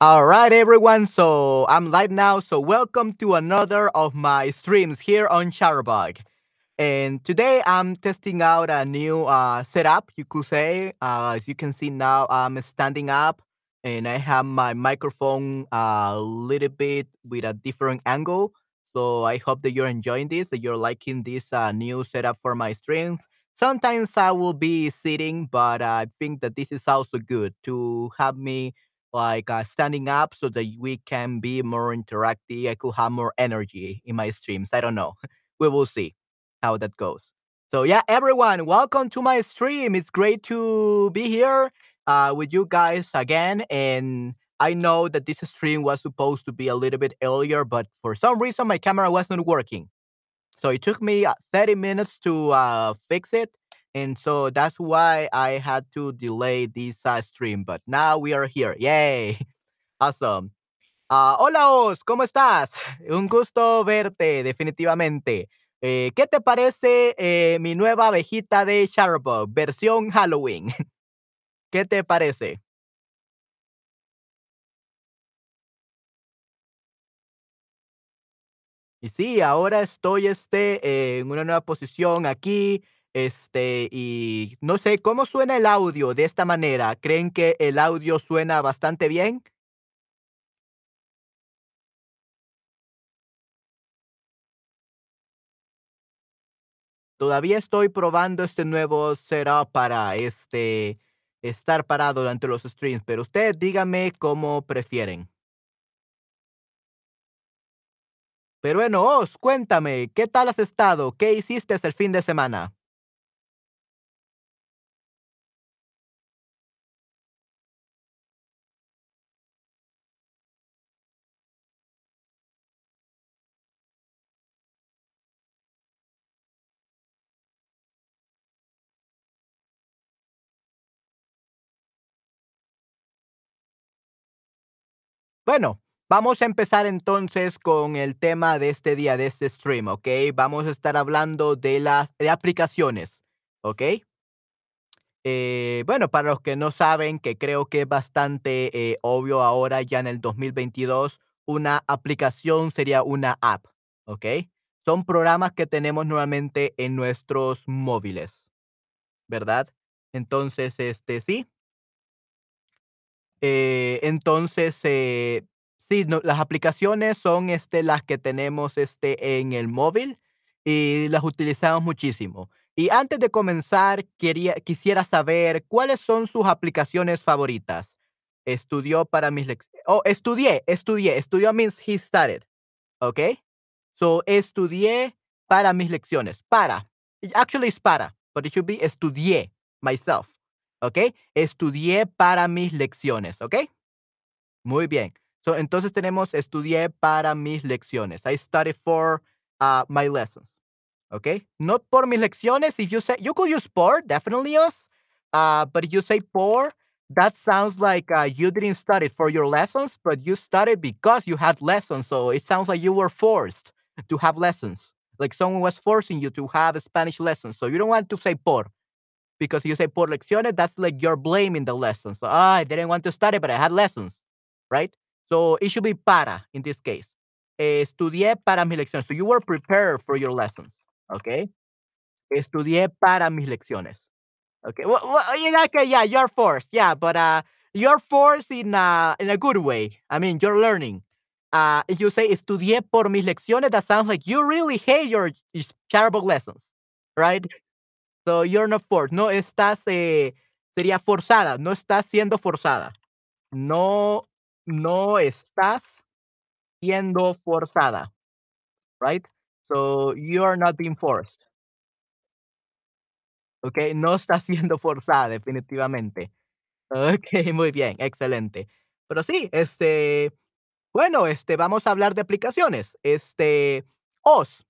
All right, everyone. So I'm live now. So welcome to another of my streams here on Shutterbug. And today I'm testing out a new uh, setup, you could say. Uh, as you can see now, I'm standing up and I have my microphone a little bit with a different angle. So I hope that you're enjoying this, that you're liking this uh, new setup for my streams. Sometimes I will be sitting, but I think that this is also good to have me like uh, standing up so that we can be more interactive. I could have more energy in my streams. I don't know. we will see how that goes. So yeah, everyone, welcome to my stream. It's great to be here uh, with you guys again. And I know that this stream was supposed to be a little bit earlier, but for some reason my camera wasn't working. So it took me uh, 30 minutes to uh, fix it. And so that's why I had to delay this uh, stream. But now we are here. Yay! Awesome. Ah, hola ¿cómo estás? Un gusto verte, definitivamente. Eh, ¿Qué te parece eh, mi nueva abejita de Shutterbug, versión Halloween? ¿Qué te parece? Y sí, ahora estoy este, eh, en una nueva posición aquí, este, y no sé cómo suena el audio de esta manera. ¿Creen que el audio suena bastante bien? Todavía estoy probando este nuevo setup para, este, estar parado durante los streams, pero usted dígame cómo prefieren. Pero bueno, Oz, cuéntame, ¿qué tal has estado? ¿Qué hiciste el fin de semana? Bueno, vamos a empezar entonces con el tema de este día, de este stream, ¿ok? Vamos a estar hablando de las de aplicaciones, ¿ok? Eh, bueno, para los que no saben, que creo que es bastante eh, obvio ahora ya en el 2022, una aplicación sería una app, ¿ok? Son programas que tenemos nuevamente en nuestros móviles, ¿verdad? Entonces, este, sí, Eh, entonces, eh, sí, las aplicaciones son, este, las que tenemos, este, en el móvil y las utilizamos muchísimo. Y antes de comenzar, quería quisiera saber, ¿cuáles son sus aplicaciones favoritas? Estudió para mis lec oh, estudié, estudié, estudió means he studied, ¿okey? So, estudié para mis lecciones, para. Actually, it's para, but it should be estudié, myself, ¿okey? Estudié para mis lecciones, ¿okey? Muy bien. So, entonces tenemos estudié para mis lecciones. I studied for uh, my lessons. Okay. Not por mis lecciones. If you say you could use por, definitely yes. Uh, but if you say por, that sounds like uh, you didn't study for your lessons, but you studied because you had lessons. So it sounds like you were forced to have lessons. Like someone was forcing you to have a Spanish lessons. So you don't want to say por because you say por lecciones, that's like you're blaming the lessons. So, ah, I didn't want to study, but I had lessons, right? So it should be para in this case. Estudié para mis lecciones. So you were prepared for your lessons, okay? Estudié para mis lecciones. Okay. Well, well yeah, okay, yeah, you're forced. Yeah, but uh, you're forced in a in a good way. I mean, you're learning. Uh, if you say estudié por mis lecciones, that sounds like you really hate your, your terrible lessons, right? So you're not forced. No estás, eh, sería forzada. No estás siendo forzada. No, no estás siendo forzada, right? So you are not being forced. Okay, no está siendo forzada, definitivamente. Okey, muy bien, excelente. Pero sí, este, bueno, este, vamos a hablar de aplicaciones. Este, Oz,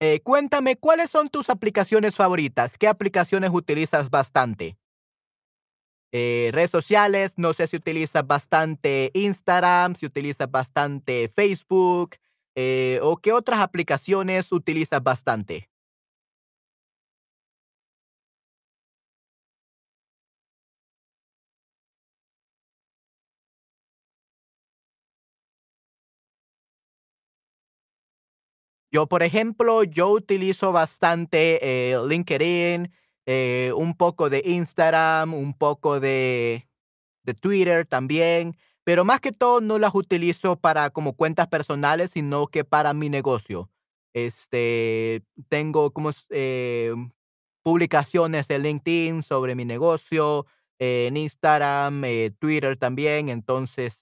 eh, cuéntame, ¿cuáles son tus aplicaciones favoritas? ¿Qué aplicaciones utilizas bastante? Eh, redes sociales, no sé si utilizas bastante Instagram, si utilizas bastante Facebook, eh, o qué otras aplicaciones utilizas bastante. Yo, por ejemplo, yo utilizo bastante, eh, LinkedIn, eh, un poco de Instagram, un poco de de Twitter también, pero más que todo no las utilizo para como cuentas personales, sino que para mi negocio. Este, tengo como eh, publicaciones en LinkedIn sobre mi negocio, en Instagram, Twitter también. Entonces,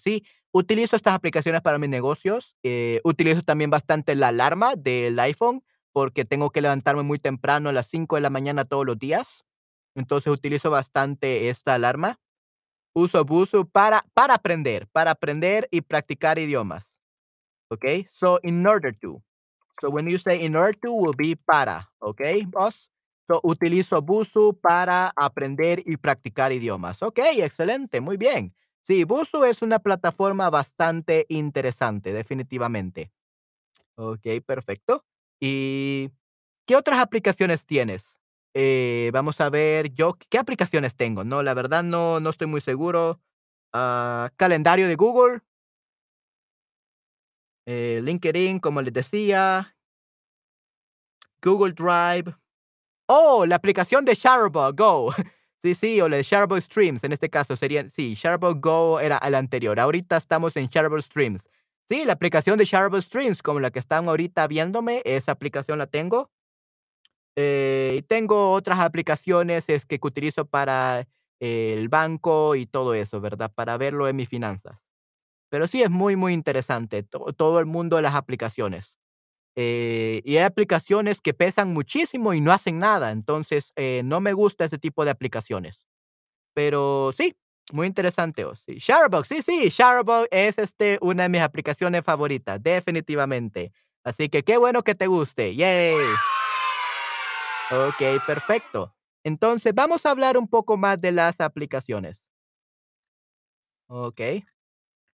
sí, utilizo estas aplicaciones para mis negocios. Eh, utilizo también bastante la alarma del iPhone, porque tengo que levantarme muy temprano a las 5 de la mañana todos los días. Entonces, utilizo bastante esta alarma. Uso Busuu para para aprender, para aprender y practicar idiomas, ¿okey? So, in order to. So, when you say in order to will be para, ¿okey, boss? So, utilizo Busuu para aprender y practicar idiomas. Okey, excelente, muy bien. Sí, Busuu es una plataforma bastante interesante, definitivamente. Okey, perfecto. ¿Y qué otras aplicaciones tienes? Eh, vamos a ver, yo, ¿qué aplicaciones tengo? No, la verdad no no estoy muy seguro. Ah, calendario de Google. Eh, LinkedIn, como les decía. Google Drive. ¡Oh!, la aplicación de Shutterbug Go. Sí, sí, o de Shutterbug Streams, en este caso serían sí, Shutterbug Go era el anterior. Ahorita estamos en Shutterbug Streams. Sí, la aplicación de Shutterbug Streams, como la que están ahorita viéndome, esa aplicación la tengo. Eh, y tengo otras aplicaciones, es que utilizo para el banco y todo eso, ¿verdad? Para verlo en mis finanzas. Pero sí, es muy, muy interesante to todo el mundo de las aplicaciones. Eh, y hay aplicaciones que pesan muchísimo y no hacen nada. Entonces, eh, no me gusta ese tipo de aplicaciones. Pero sí, muy interesante, oh, sí. Shutterbug, sí, sí, Shutterbug es, este, una de mis aplicaciones favoritas, definitivamente. Así que qué bueno que te guste, ¡yay! Okey, perfecto. Entonces, vamos a hablar un poco más de las aplicaciones. Okey.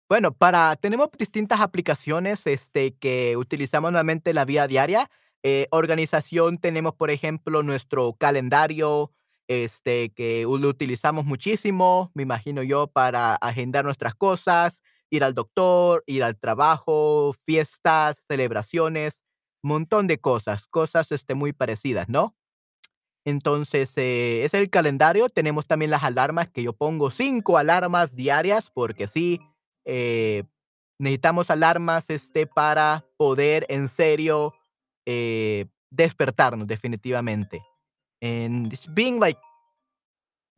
Bueno, para tenemos distintas aplicaciones, este, que utilizamos nuevamente en la vida diaria. Eh, organización, tenemos, por ejemplo, nuestro calendario, este, que lo utilizamos muchísimo, me imagino yo, para agendar nuestras cosas, ir al doctor, ir al trabajo, fiestas, celebraciones, montón de cosas, cosas, este, muy parecidas, ¿no? Entonces, eh, es el calendario. Tenemos también las alarmas, que yo pongo 5 alarmas diarias, porque sí, eh, necesitamos alarmas, este, para poder en serio, eh, despertarnos definitivamente. And it's been like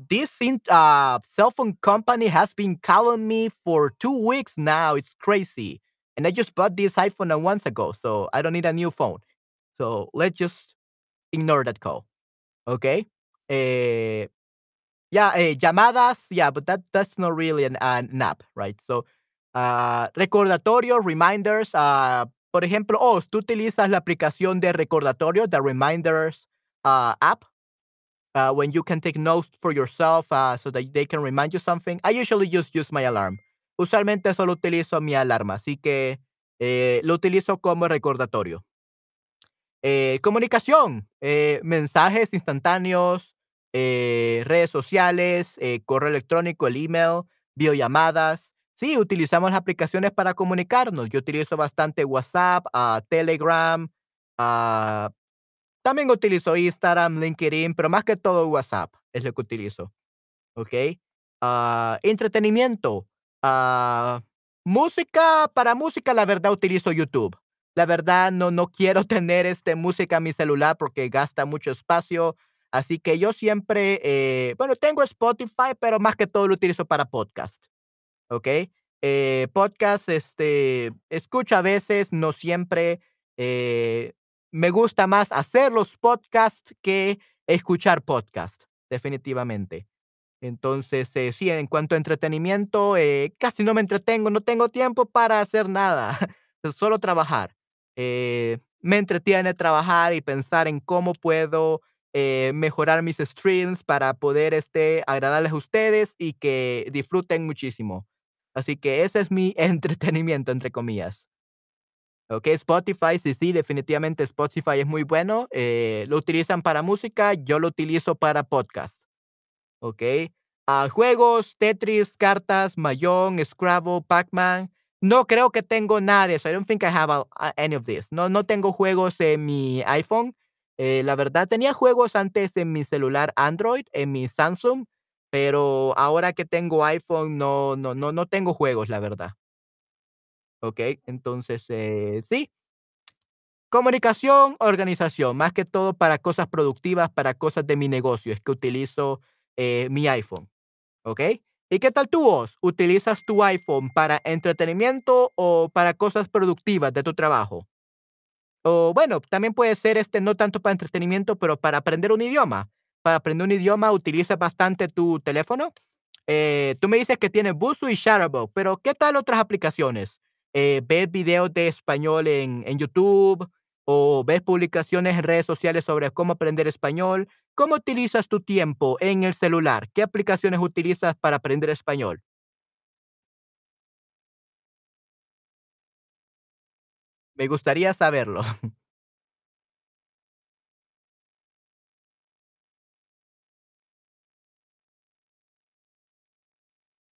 this ah, cell phone company has been calling me for 2 weeks now, it's crazy. And I just bought this iPhone a months ago, so I don't need a new phone. So, let's just ignore that call, Okay? Eh, yeah, eh, llamadas, yeah, but that that's not really an an app, right? So, ah, recordatorio, reminders, ah, por ejemplo, oh, ¿tú utilizas la aplicación de recordatorio, the reminders, ah, app? When you can take notes for yourself, so that they can remind you something. I usually just use my alarm. Usualmente solo utilizo mi alarma, así que, eh, lo utilizo como recordatorio. Eh, comunicación, eh, mensajes instantáneos, eh, redes sociales, eh, correo electrónico, el email, videollamadas. Sí, utilizamos aplicaciones para comunicarnos. Yo utilizo bastante WhatsApp, ah, Telegram, ah, también utilizo Instagram, LinkedIn, pero más que todo WhatsApp es lo que utilizo, ¿okey? Ah, entretenimiento, música, para música, la verdad utilizo YouTube. La verdad, no no quiero tener, este, música en mi celular porque gasta mucho espacio. Así que yo siempre, eh, bueno, tengo Spotify, pero más que todo lo utilizo para podcast, ¿okey? Eh, podcast, este, escucho a veces, no siempre. Eh, me gusta más hacer los podcasts que escuchar podcast, definitivamente. Entonces, eh, sí, en cuanto a entretenimiento, eh, casi no me entretengo, no tengo tiempo para hacer nada, solo trabajar. Eh, me entretiene trabajar y pensar en cómo puedo, mejorar mis streams para poder, este, agradarles a ustedes y que disfruten muchísimo. Así que ese es mi entretenimiento, entre comillas. Okey, Spotify, sí, sí, definitivamente Spotify es muy bueno, eh, lo utilizan para música, yo lo utilizo para podcast, ¿okey? Ah, juegos, Tetris, cartas, Mahjong, Scrabble, Pac-Man, No creo que tengo nada de eso. I don't think I have a a any of this. No no tengo juegos en mi iPhone. Eh, la verdad, tenía juegos antes en mi celular Android, en mi Samsung, pero ahora que tengo iPhone no no no no tengo juegos, la verdad. Okey, entonces, eh, sí. Comunicación, organización, más que todo para cosas productivas, para cosas de mi negocio, es que utilizo, eh, mi iPhone, ¿okey? ¿Y qué tal tú vos? ¿Utilizas tu iPhone para entretenimiento o para cosas productivas de tu trabajo? O bueno, también puede ser, este, no tanto para entretenimiento, pero para aprender un idioma. Para aprender un idioma, ¿utilizas bastante tu teléfono? Eh, tú me dices que tienes Busuu y Chatterbox, pero ¿qué tal otras aplicaciones? Eh, ¿ves videos de español en en YouTube o ves publicaciones en redes sociales sobre cómo aprender español? ¿Cómo utilizas tu tiempo en el celular? ¿Qué aplicaciones utilizas para aprender español? Me gustaría saberlo.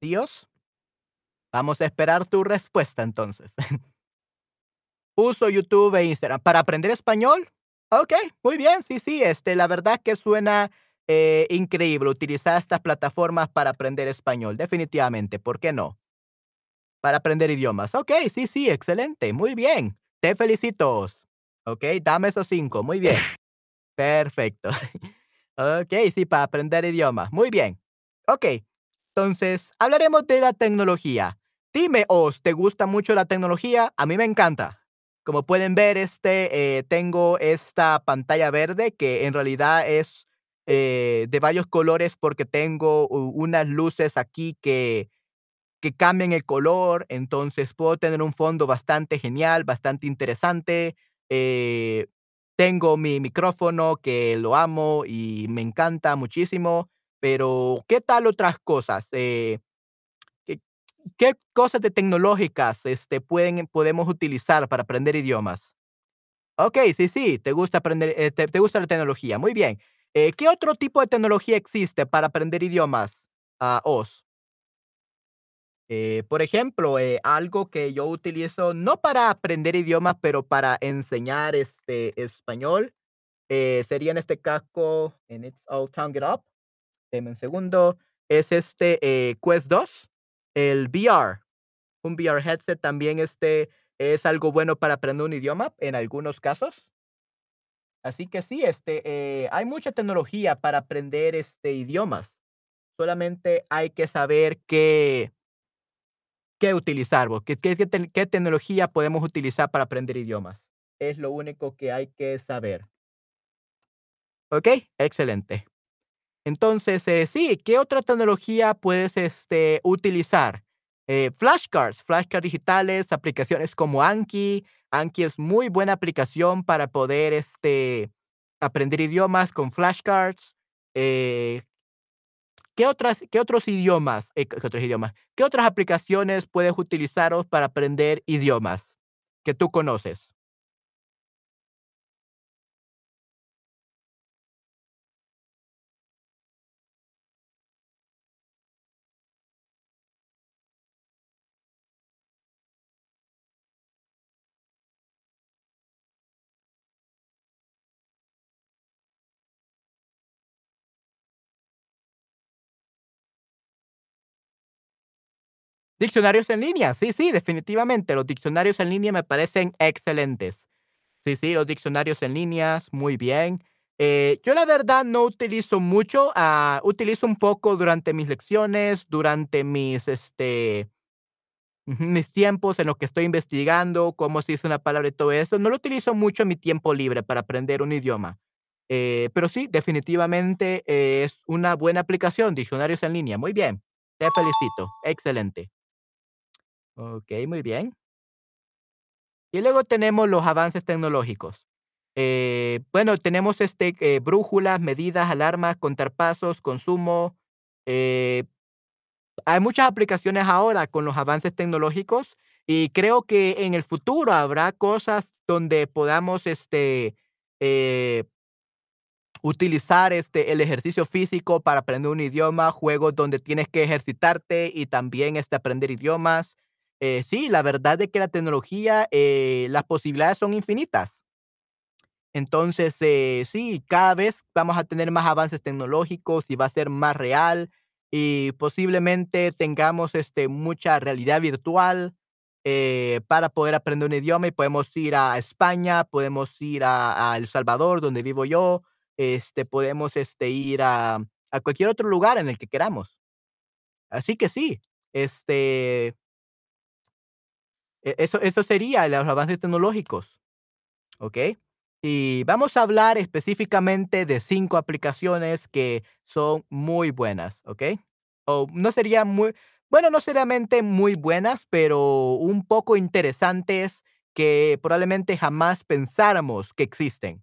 ¿Tíos? Vamos a esperar tu respuesta entonces. Uso YouTube e Instagram, ¿para aprender español? Okey, muy bien, sí, sí, este, la verdad que suena, eh, increíble utilizar estas plataformas para aprender español, definitivamente, ¿por qué no? Para aprender idiomas. Okey, sí, sí, excelente, muy bien. Te felicito. Okey, dame esos 5, muy bien. Perfecto. Okey, sí, para aprender idiomas, muy bien. Okey, entonces, hablaremos de la tecnología. Dime, Oz, ¿te gusta mucho la tecnología? A mí me encanta. Como pueden ver, este, eh, tengo esta pantalla verde que en realidad es, eh, de varios colores porque tengo unas luces aquí que que cambian el color, entonces puedo tener un fondo bastante genial, bastante interesante. Eh, tengo mi micrófono que lo amo y me encanta muchísimo, pero, ¿qué tal otras cosas? Eh, ¿qué qué cosas de tecnológicas, este, pueden podemos utilizar para aprender idiomas? Okey, sí, sí, te gusta aprender, eh, te te gusta la tecnología, muy bien. Eh, ¿qué otro tipo de tecnología existe para aprender idiomas, Oz? Eh, por ejemplo, eh, algo que yo utilizo, no para aprender idiomas, pero para enseñar, este, español, eh, sería en este caso, en It's All Tongue It Up, deme un segundo, es este, eh, Quest 2, el VR, un VR headset también, este, es algo bueno para aprender un idioma, en algunos casos. Así que sí, este, eh, hay mucha tecnología para aprender, este, idiomas. Solamente hay que saber qué qué utilizar, qué qué qué te qué tecnología podemos utilizar para aprender idiomas. Es lo único que hay que saber. Okey, excelente. Entonces, eh, sí, ¿qué otra tecnología puedes, este, utilizar? Eh, flashcards, flashcards digitales, aplicaciones como Anki. Anki es muy buena aplicación para poder, este, aprender idiomas con flashcards. Eh ¿qué otras qué otros idiomas, eh, qué otros idiomas, qué otras aplicaciones puedes utilizaros para aprender idiomas que tú conoces? Diccionarios en línea, sí, sí, definitivamente, los diccionarios en línea me parecen excelentes. Sí, sí, los diccionarios en líneas, muy bien. Eh, yo la verdad no utilizo mucho, ah, utilizo un poco durante mis lecciones, durante mis, este, mis tiempos en lo que estoy investigando, cómo se dice una palabra y todo eso. No lo utilizo mucho en mi tiempo libre para aprender un idioma. Eh, pero sí, definitivamente es una buena aplicación, diccionarios en línea, muy bien. Te felicito, excelente. Okey, muy bien. Y luego tenemos los avances tecnológicos. Eh, bueno, tenemos, este, eh, brújulas, medidas, alarmas, contar pasos, consumo, eh, hay muchas aplicaciones ahora con los avances tecnológicos, y creo que en el futuro habrá cosas donde podamos, este, eh utilizar, este, el ejercicio físico para aprender un idioma, juegos donde tienes que ejercitarte y también, este, aprender idiomas. Eh, sí, la verdad de que la tecnología, eh, las posibilidades son infinitas. Entonces, eh, sí, cada vez vamos a tener más avances tecnológicos y va a ser más real y posiblemente tengamos este, mucha realidad virtual eh, para poder aprender un idioma y podemos ir a España, podemos ir a, a El Salvador, donde vivo yo, este, podemos este, ir a, a cualquier otro lugar en el que queramos. Así que sí, este, eso, eso sería los avances tecnológicos. ¿ok? Y vamos a hablar específicamente de 5 aplicaciones que son muy buenas, ¿ok? O no sería muy, bueno, no seriamente muy buenas, pero un poco interesantes que probablemente jamás pensáramos que existen,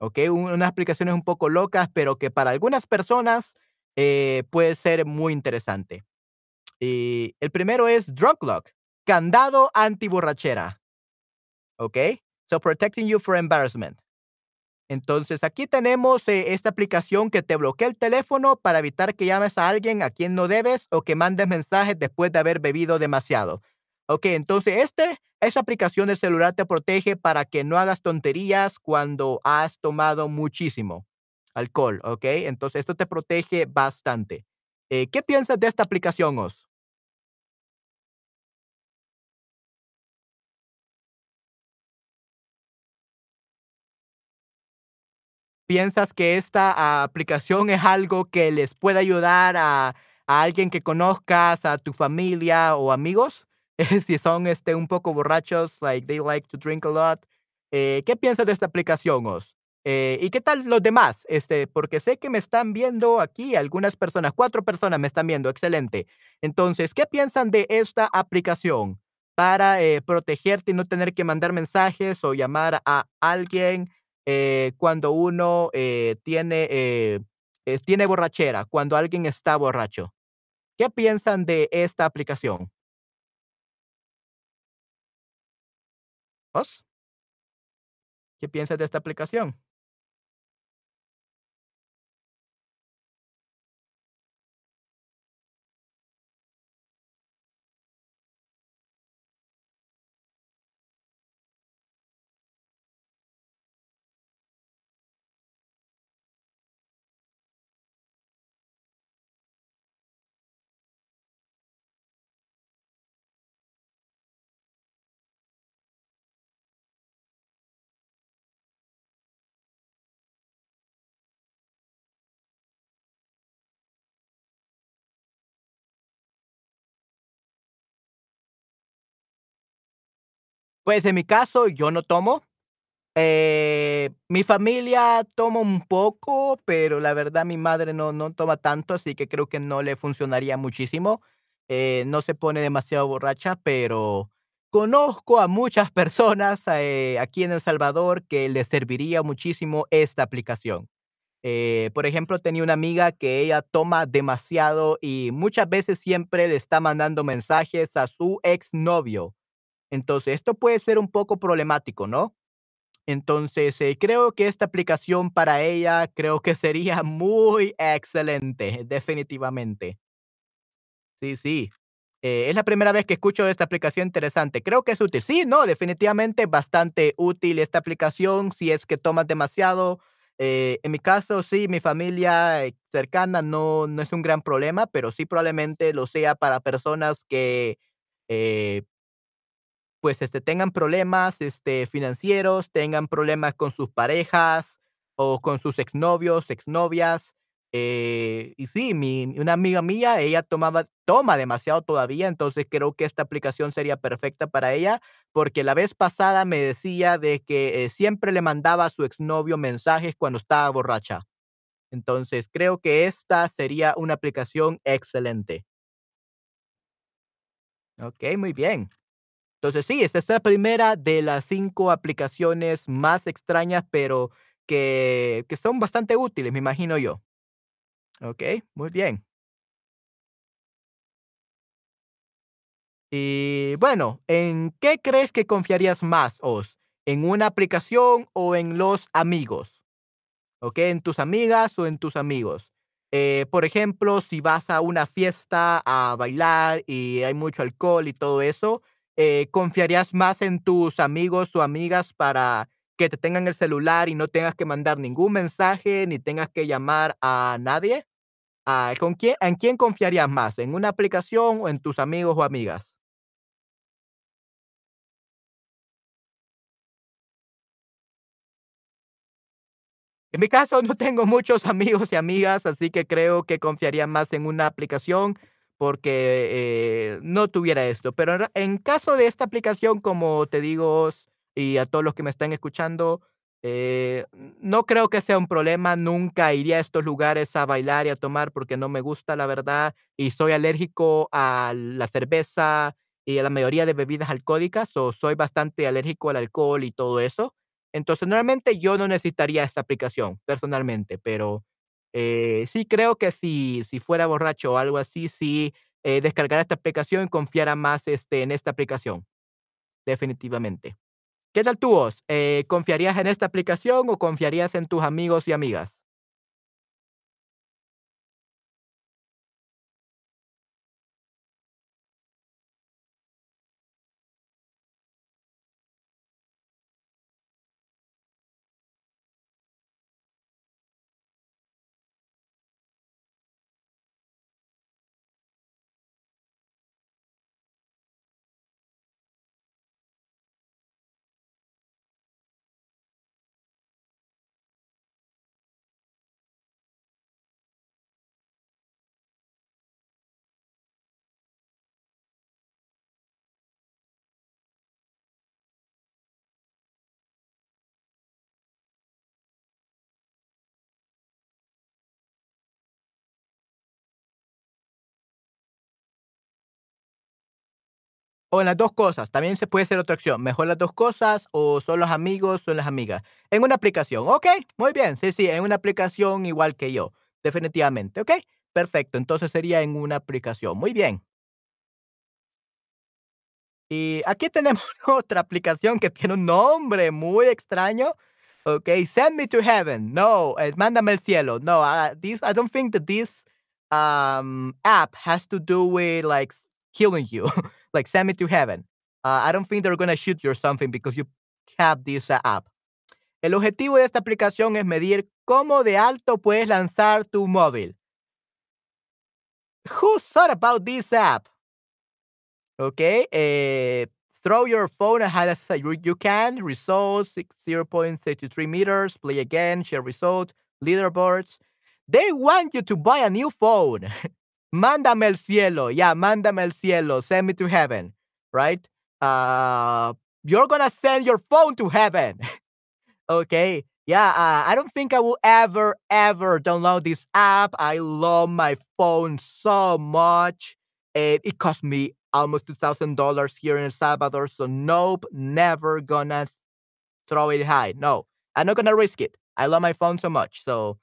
¿ok? Un- Unas aplicaciones un poco locas, pero que para algunas personas eh, puede ser muy interesante. Y el primero es Drug Lock, candado antiborrachera, ¿ok? So protecting you from embarrassment. Entonces, aquí tenemos eh, esta aplicación que te bloquea el teléfono para evitar que llames a alguien a quien no debes o que mandes mensajes después de haber bebido demasiado. Ok, entonces este, esa aplicación del celular te protege para que no hagas tonterías cuando has tomado muchísimo alcohol, ¿ok? Entonces, esto te protege bastante. Eh, ¿Qué piensas de esta aplicación, Os? ¿Piensas que esta aplicación es algo que les puede ayudar a alguien que conozcas, a tu familia o amigos? Si son, este, un poco borrachos, like, they like to drink a lot. Eh, ¿qué piensas de esta aplicación, Os? Eh, ¿y qué tal los demás? Este, porque sé que me están viendo aquí algunas personas, 4 personas me están viendo, excelente. Entonces, ¿qué piensan de esta aplicación para, eh, protegerte y no tener que mandar mensajes o llamar a alguien eh, cuando uno eh, tiene, eh, tiene borrachera, cuando alguien está borracho. ¿Qué piensan de esta aplicación? ¿Vos? ¿Qué piensas de esta aplicación? Pues en mi caso, yo no tomo. Eh, mi familia toma un poco, pero la verdad mi madre no, no toma tanto, así que creo que no le funcionaría muchísimo. Eh, no se pone demasiado borracha, pero conozco a muchas personas eh, aquí en El Salvador que les serviría muchísimo esta aplicación. Por ejemplo, tenía una amiga que ella toma demasiado y muchas veces siempre le está mandando mensajes a su exnovio. Entonces, esto puede ser un poco problemático, ¿no? Entonces, eh, creo que esta aplicación para ella creo que sería muy excelente, definitivamente. Sí, sí. Eh, es la primera vez que escucho esta aplicación interesante. Creo que es útil. Sí, no, definitivamente bastante útil esta aplicación si es que tomas demasiado. Eh, en mi caso, sí, mi familia cercana no, no es un gran problema, pero sí probablemente lo sea para personas que pues, este, tengan problemas, este, financieros, tengan problemas con sus parejas o con sus exnovios, exnovias. Eh, y sí, mi una amiga mía, ella tomaba toma demasiado todavía, entonces creo que esta aplicación sería perfecta para ella, porque la vez pasada me decía de que, eh, siempre le mandaba a su exnovio mensajes cuando estaba borracha. Entonces, creo que esta sería una aplicación excelente. Okey, muy bien. Entonces, sí, esta es la primera de las 5 aplicaciones más extrañas, pero que que son bastante útiles, me imagino yo. Okey, muy bien. Y bueno, ¿en qué crees que confiarías más, Os? ¿En una aplicación o en los amigos? ¿Okey? ¿En tus amigas o en tus amigos? Eh, por ejemplo, si vas a una fiesta a bailar y hay mucho alcohol y todo eso, eh, ¿confiarías más en tus amigos o amigas para que te tengan el celular y no tengas que mandar ningún mensaje ni tengas que llamar a nadie? Ah, ¿con quién en quién confiarías más? ¿En una aplicación o en tus amigos o amigas? En mi caso, no tengo muchos amigos y amigas, así que creo que confiaría más en una aplicación porque, eh, no tuviera esto. Pero en caso de esta aplicación, como te digo, y a todos los que me están escuchando, eh, no creo que sea un problema, nunca iría a estos lugares a bailar y a tomar porque no me gusta, la verdad, y soy alérgico a la cerveza y a la mayoría de bebidas alcohólicas, o soy bastante alérgico al alcohol y todo eso. Entonces, normalmente yo no necesitaría esta aplicación, personalmente, pero, eh, sí creo que si si fuera borracho o algo así, sí, eh, descargaría esta aplicación y confiara más, este, en esta aplicación, definitivamente. ¿Qué tal tú? Eh, ¿confiarías en esta aplicación o confiarías en tus amigos y amigas? O en las 2 cosas, también se puede ser otra opción, mejor las 2 cosas, o son los amigos, son las amigas. En una aplicación, okey, muy bien, sí, sí, en una aplicación igual que yo, definitivamente, okey, perfecto, entonces sería en una aplicación, muy bien. Y aquí tenemos otra aplicación que tiene un nombre muy extraño, okey, Send Me to Heaven, no, eh, mándame al cielo, no, ah, this I don't think that this, um, app has to do with, like, killing you, like, send me to heaven. Uh, I don't think they're gonna shoot you or something because you have this uh, app. El objetivo de esta aplicación es medir cómo de alto puedes lanzar tu móvil. Who thought about this app? Okay, eh, throw your phone as high as you can, results six 0.63 meters, play again, share result, leaderboards. They want you to buy a new phone. Mándame al cielo, yeah, mándame al cielo, send me to heaven, right? Uh, you're gonna send your phone to heaven. Okay, yeah, uh, I don't think I will ever, ever download this app. I love my phone so much. Eh, it cost me almost $2,000 here in El Salvador, so nope, never gonna throw it high. No, I'm not gonna risk it. I love my phone so much. So,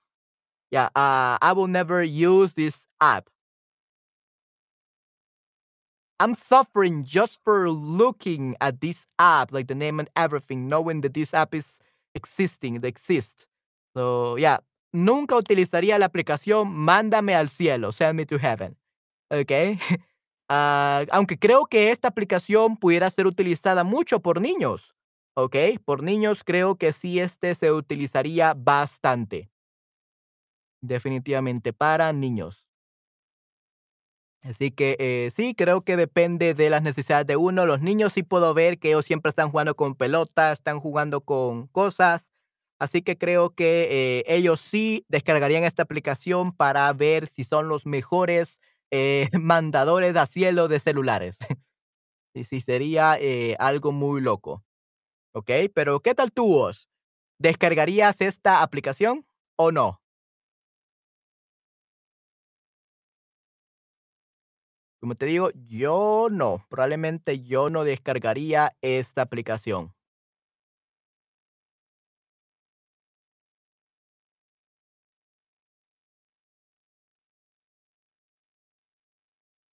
yeah, uh, I will never use this app. I'm suffering just for looking at this app, like the name and everything, knowing that this app is existing, it exists. So, yeah, nunca utilizaría la aplicación Mándame al cielo, Send me to heaven, ¿okey? Ah, aunque creo que esta aplicación pudiera ser utilizada mucho por niños, ¿okey? Por niños creo que sí, este, se utilizaría bastante. Definitivamente para niños. Así que, eh, sí, creo que depende de las necesidades de uno. Los niños sí puedo ver que ellos siempre están jugando con pelotas, están jugando con cosas, así que creo que, eh, ellos sí descargarían esta aplicación para ver si son los mejores, eh, mandadores a cielo de celulares. Y sí sería, algo muy loco, ¿okey? Pero, ¿qué tal tú, vos? ¿Descargarías esta aplicación o no? Como te digo, yo no, probablemente yo no descargaría esta aplicación.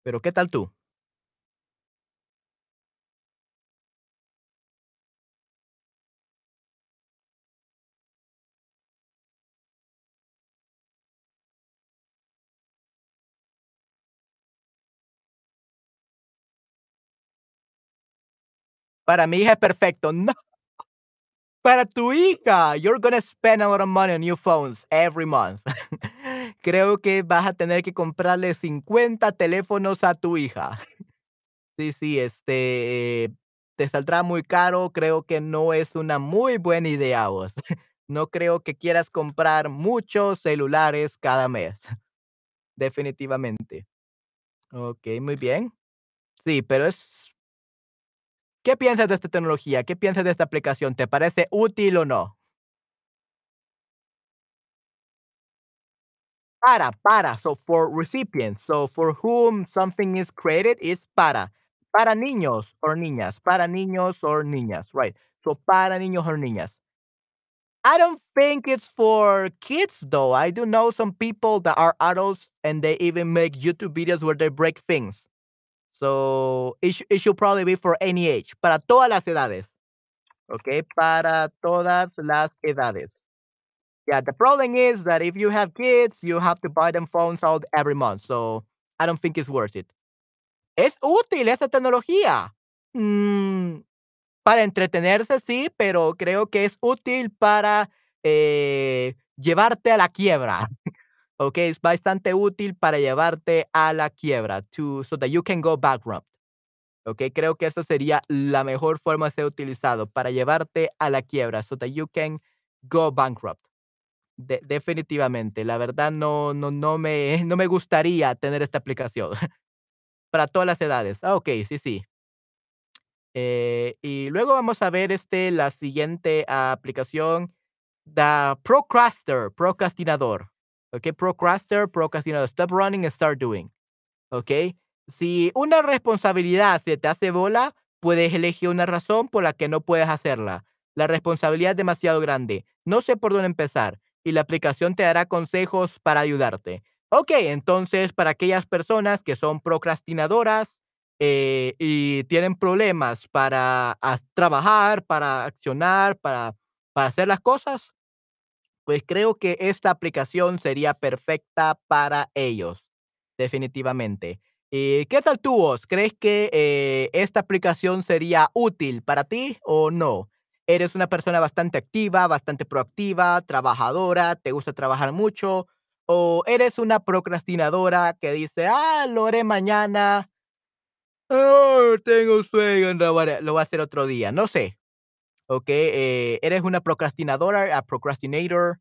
Pero, ¿qué tal tú? Para mi hija es perfecto. No, para tu hija, you're gonna spend a lot of money on new phones every month. Creo que vas a tener que comprarle 50 teléfonos a tu hija. Sí, sí, este, te saldrá muy caro, creo que no es una muy buena idea vos. No creo que quieras comprar muchos celulares cada mes, definitivamente. Okey, muy bien. Sí, pero es ¿qué piensas de esta tecnología? ¿Qué piensas de esta aplicación? ¿Te parece útil o no? Para, para, so for recipients, so for whom something is created is para. Para niños or niñas, para niños or niñas, right. So para niños or niñas. I don't think it's for kids though. I do know some people that are adults and they even make YouTube videos where they break things. So it, it should probably be for any age, para todas las edades. Okay, para todas las edades. Yeah, the problem is that if you have kids, you have to buy them phones out every month. So I don't think it's worth it. Es útil esa tecnología. Mm, para entretenerse, sí, pero creo que es útil para eh, llevarte a la quiebra. Ok, es bastante útil para llevarte a la quiebra, to, so that you can go bankrupt. Ok, creo que esa sería la mejor forma de ser utilizado para llevarte a la quiebra, so that you can go bankrupt. De- definitivamente, la verdad no, no, no me, no me gustaría tener esta aplicación para todas las edades. Ah, ok, sí, sí. Eh, y luego vamos a ver este, la siguiente aplicación, The Procraster, procrastinador. Ok, procraster, procrastinador. Stop running and start doing. ¿ok? Si una responsabilidad se te hace bola, puedes elegir una razón por la que no puedes hacerla. La responsabilidad es demasiado grande. No sé por dónde empezar y la aplicación te dará consejos para ayudarte. Ok, entonces para aquellas personas que son procrastinadoras eh, y tienen problemas para trabajar, para accionar, para, para hacer las cosas, pues creo que esta aplicación sería perfecta para ellos, definitivamente. ¿Y qué tal tú? ¿Crees que eh, esta aplicación sería útil para ti o no? ¿Eres una persona bastante activa, bastante proactiva, trabajadora, te gusta trabajar mucho? ¿O eres una procrastinadora que dice, ah, lo haré mañana, ah, tengo sueño, lo lo voy a hacer otro día? No sé. ¿Ok? Eh, ¿eres una procrastinadora, a procrastinator,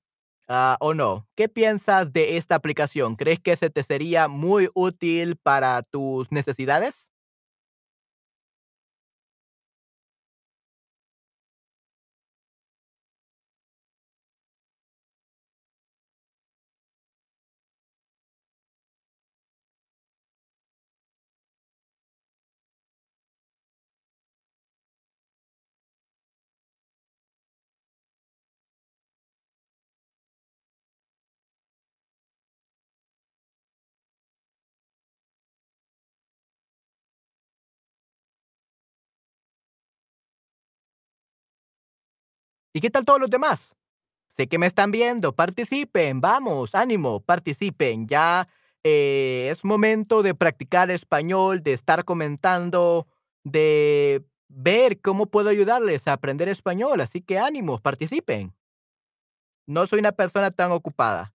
ah, o no? ¿Qué piensas de esta aplicación? ¿Crees que se te sería muy útil para tus necesidades? ¿Y qué tal todos los demás? Sé que me están viendo, participen, vamos, ánimo, participen. Ya eh, es momento de practicar español, de estar comentando, de ver cómo puedo ayudarles a aprender español. Así que ánimo, participen. No soy una persona tan ocupada.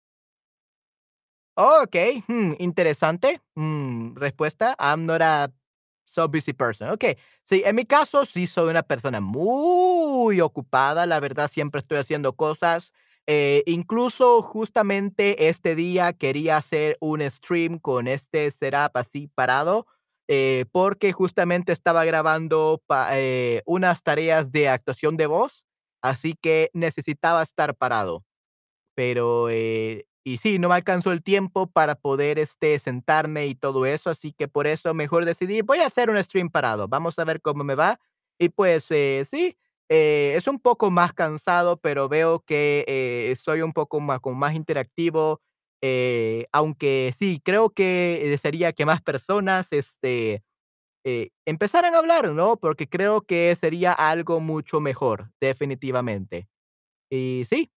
Okey, mm, interesante, mm, respuesta. I'm so busy person. Okey. Sí, en mi caso, sí soy una persona muy ocupada, la verdad, siempre estoy haciendo cosas. Eh, incluso, justamente este día quería hacer un stream con este setup así parado, eh, porque justamente estaba grabando eh, unas tareas de actuación de voz, así que necesitaba estar parado. Pero, eh, y sí, no me alcanzó el tiempo para poder, este, sentarme y todo eso, así que por eso mejor decidí, voy a hacer un stream parado, vamos a ver cómo me va. Y pues, eh, sí, eh, es un poco más cansado, pero veo que, eh, soy un poco más como más interactivo, eh, aunque sí, creo que desearía que más personas, este, empezaran a hablar, ¿no? Porque creo que sería algo mucho mejor, definitivamente. Y sí.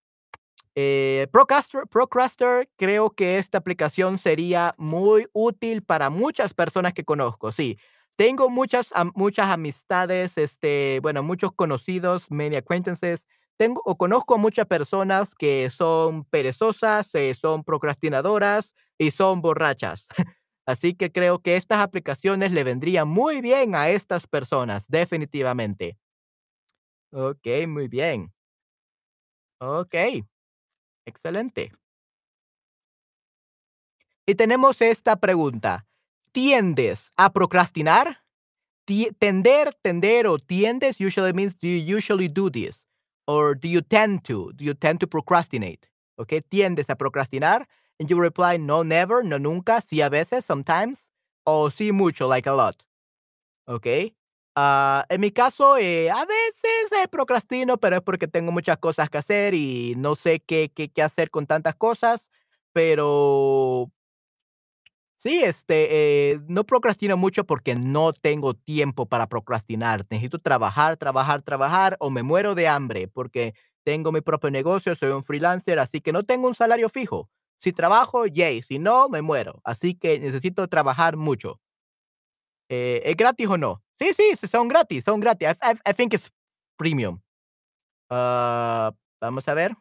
Eh, Procraster, creo que esta aplicación sería muy útil para muchas personas que conozco, sí. Tengo muchas muchas amistades, este, bueno, muchos conocidos, many acquaintances. Tengo o conozco muchas personas que son perezosas, eh, son procrastinadoras y son borrachas. Así que creo que estas aplicaciones le vendrían muy bien a estas personas, definitivamente. Okey, muy bien. Okey, excelente. Y tenemos esta pregunta, ¿tiendes a procrastinar? Tender, tender, o tiendes usually means do you usually do this? Or do you tend to? Do you tend to procrastinate? Okey, ¿tiendes a procrastinar? And you reply, no, never, no, nunca, sí, a veces, sometimes, o sí, mucho, like a lot. Okey. Ah, en mi caso, eh, a veces, eh, procrastino, pero es porque tengo muchas cosas que hacer y no sé qué qué qué hacer con tantas cosas, pero Sí, este, eh, no procrastino mucho porque no tengo tiempo para procrastinar. Necesito trabajar, trabajar, trabajar o me muero de hambre porque tengo mi propio negocio, soy un freelancer, así que no tengo un salario fijo. Si trabajo, yay, si no, me muero. Así que necesito trabajar mucho. Eh, ¿es gratis o no? Sí, sí, son gratis, son gratis. I I I think it's premium. Ah, vamos a ver.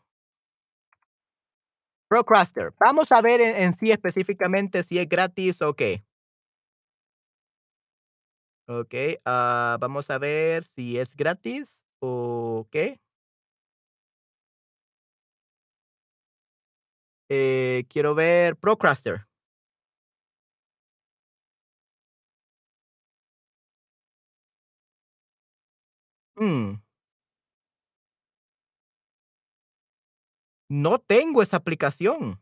Procraster. Vamos a ver en sí específicamente si es gratis o qué. Okey, ah, vamos a ver si es gratis o qué. Eh, quiero ver Procraster. Mm. No tengo esa aplicación.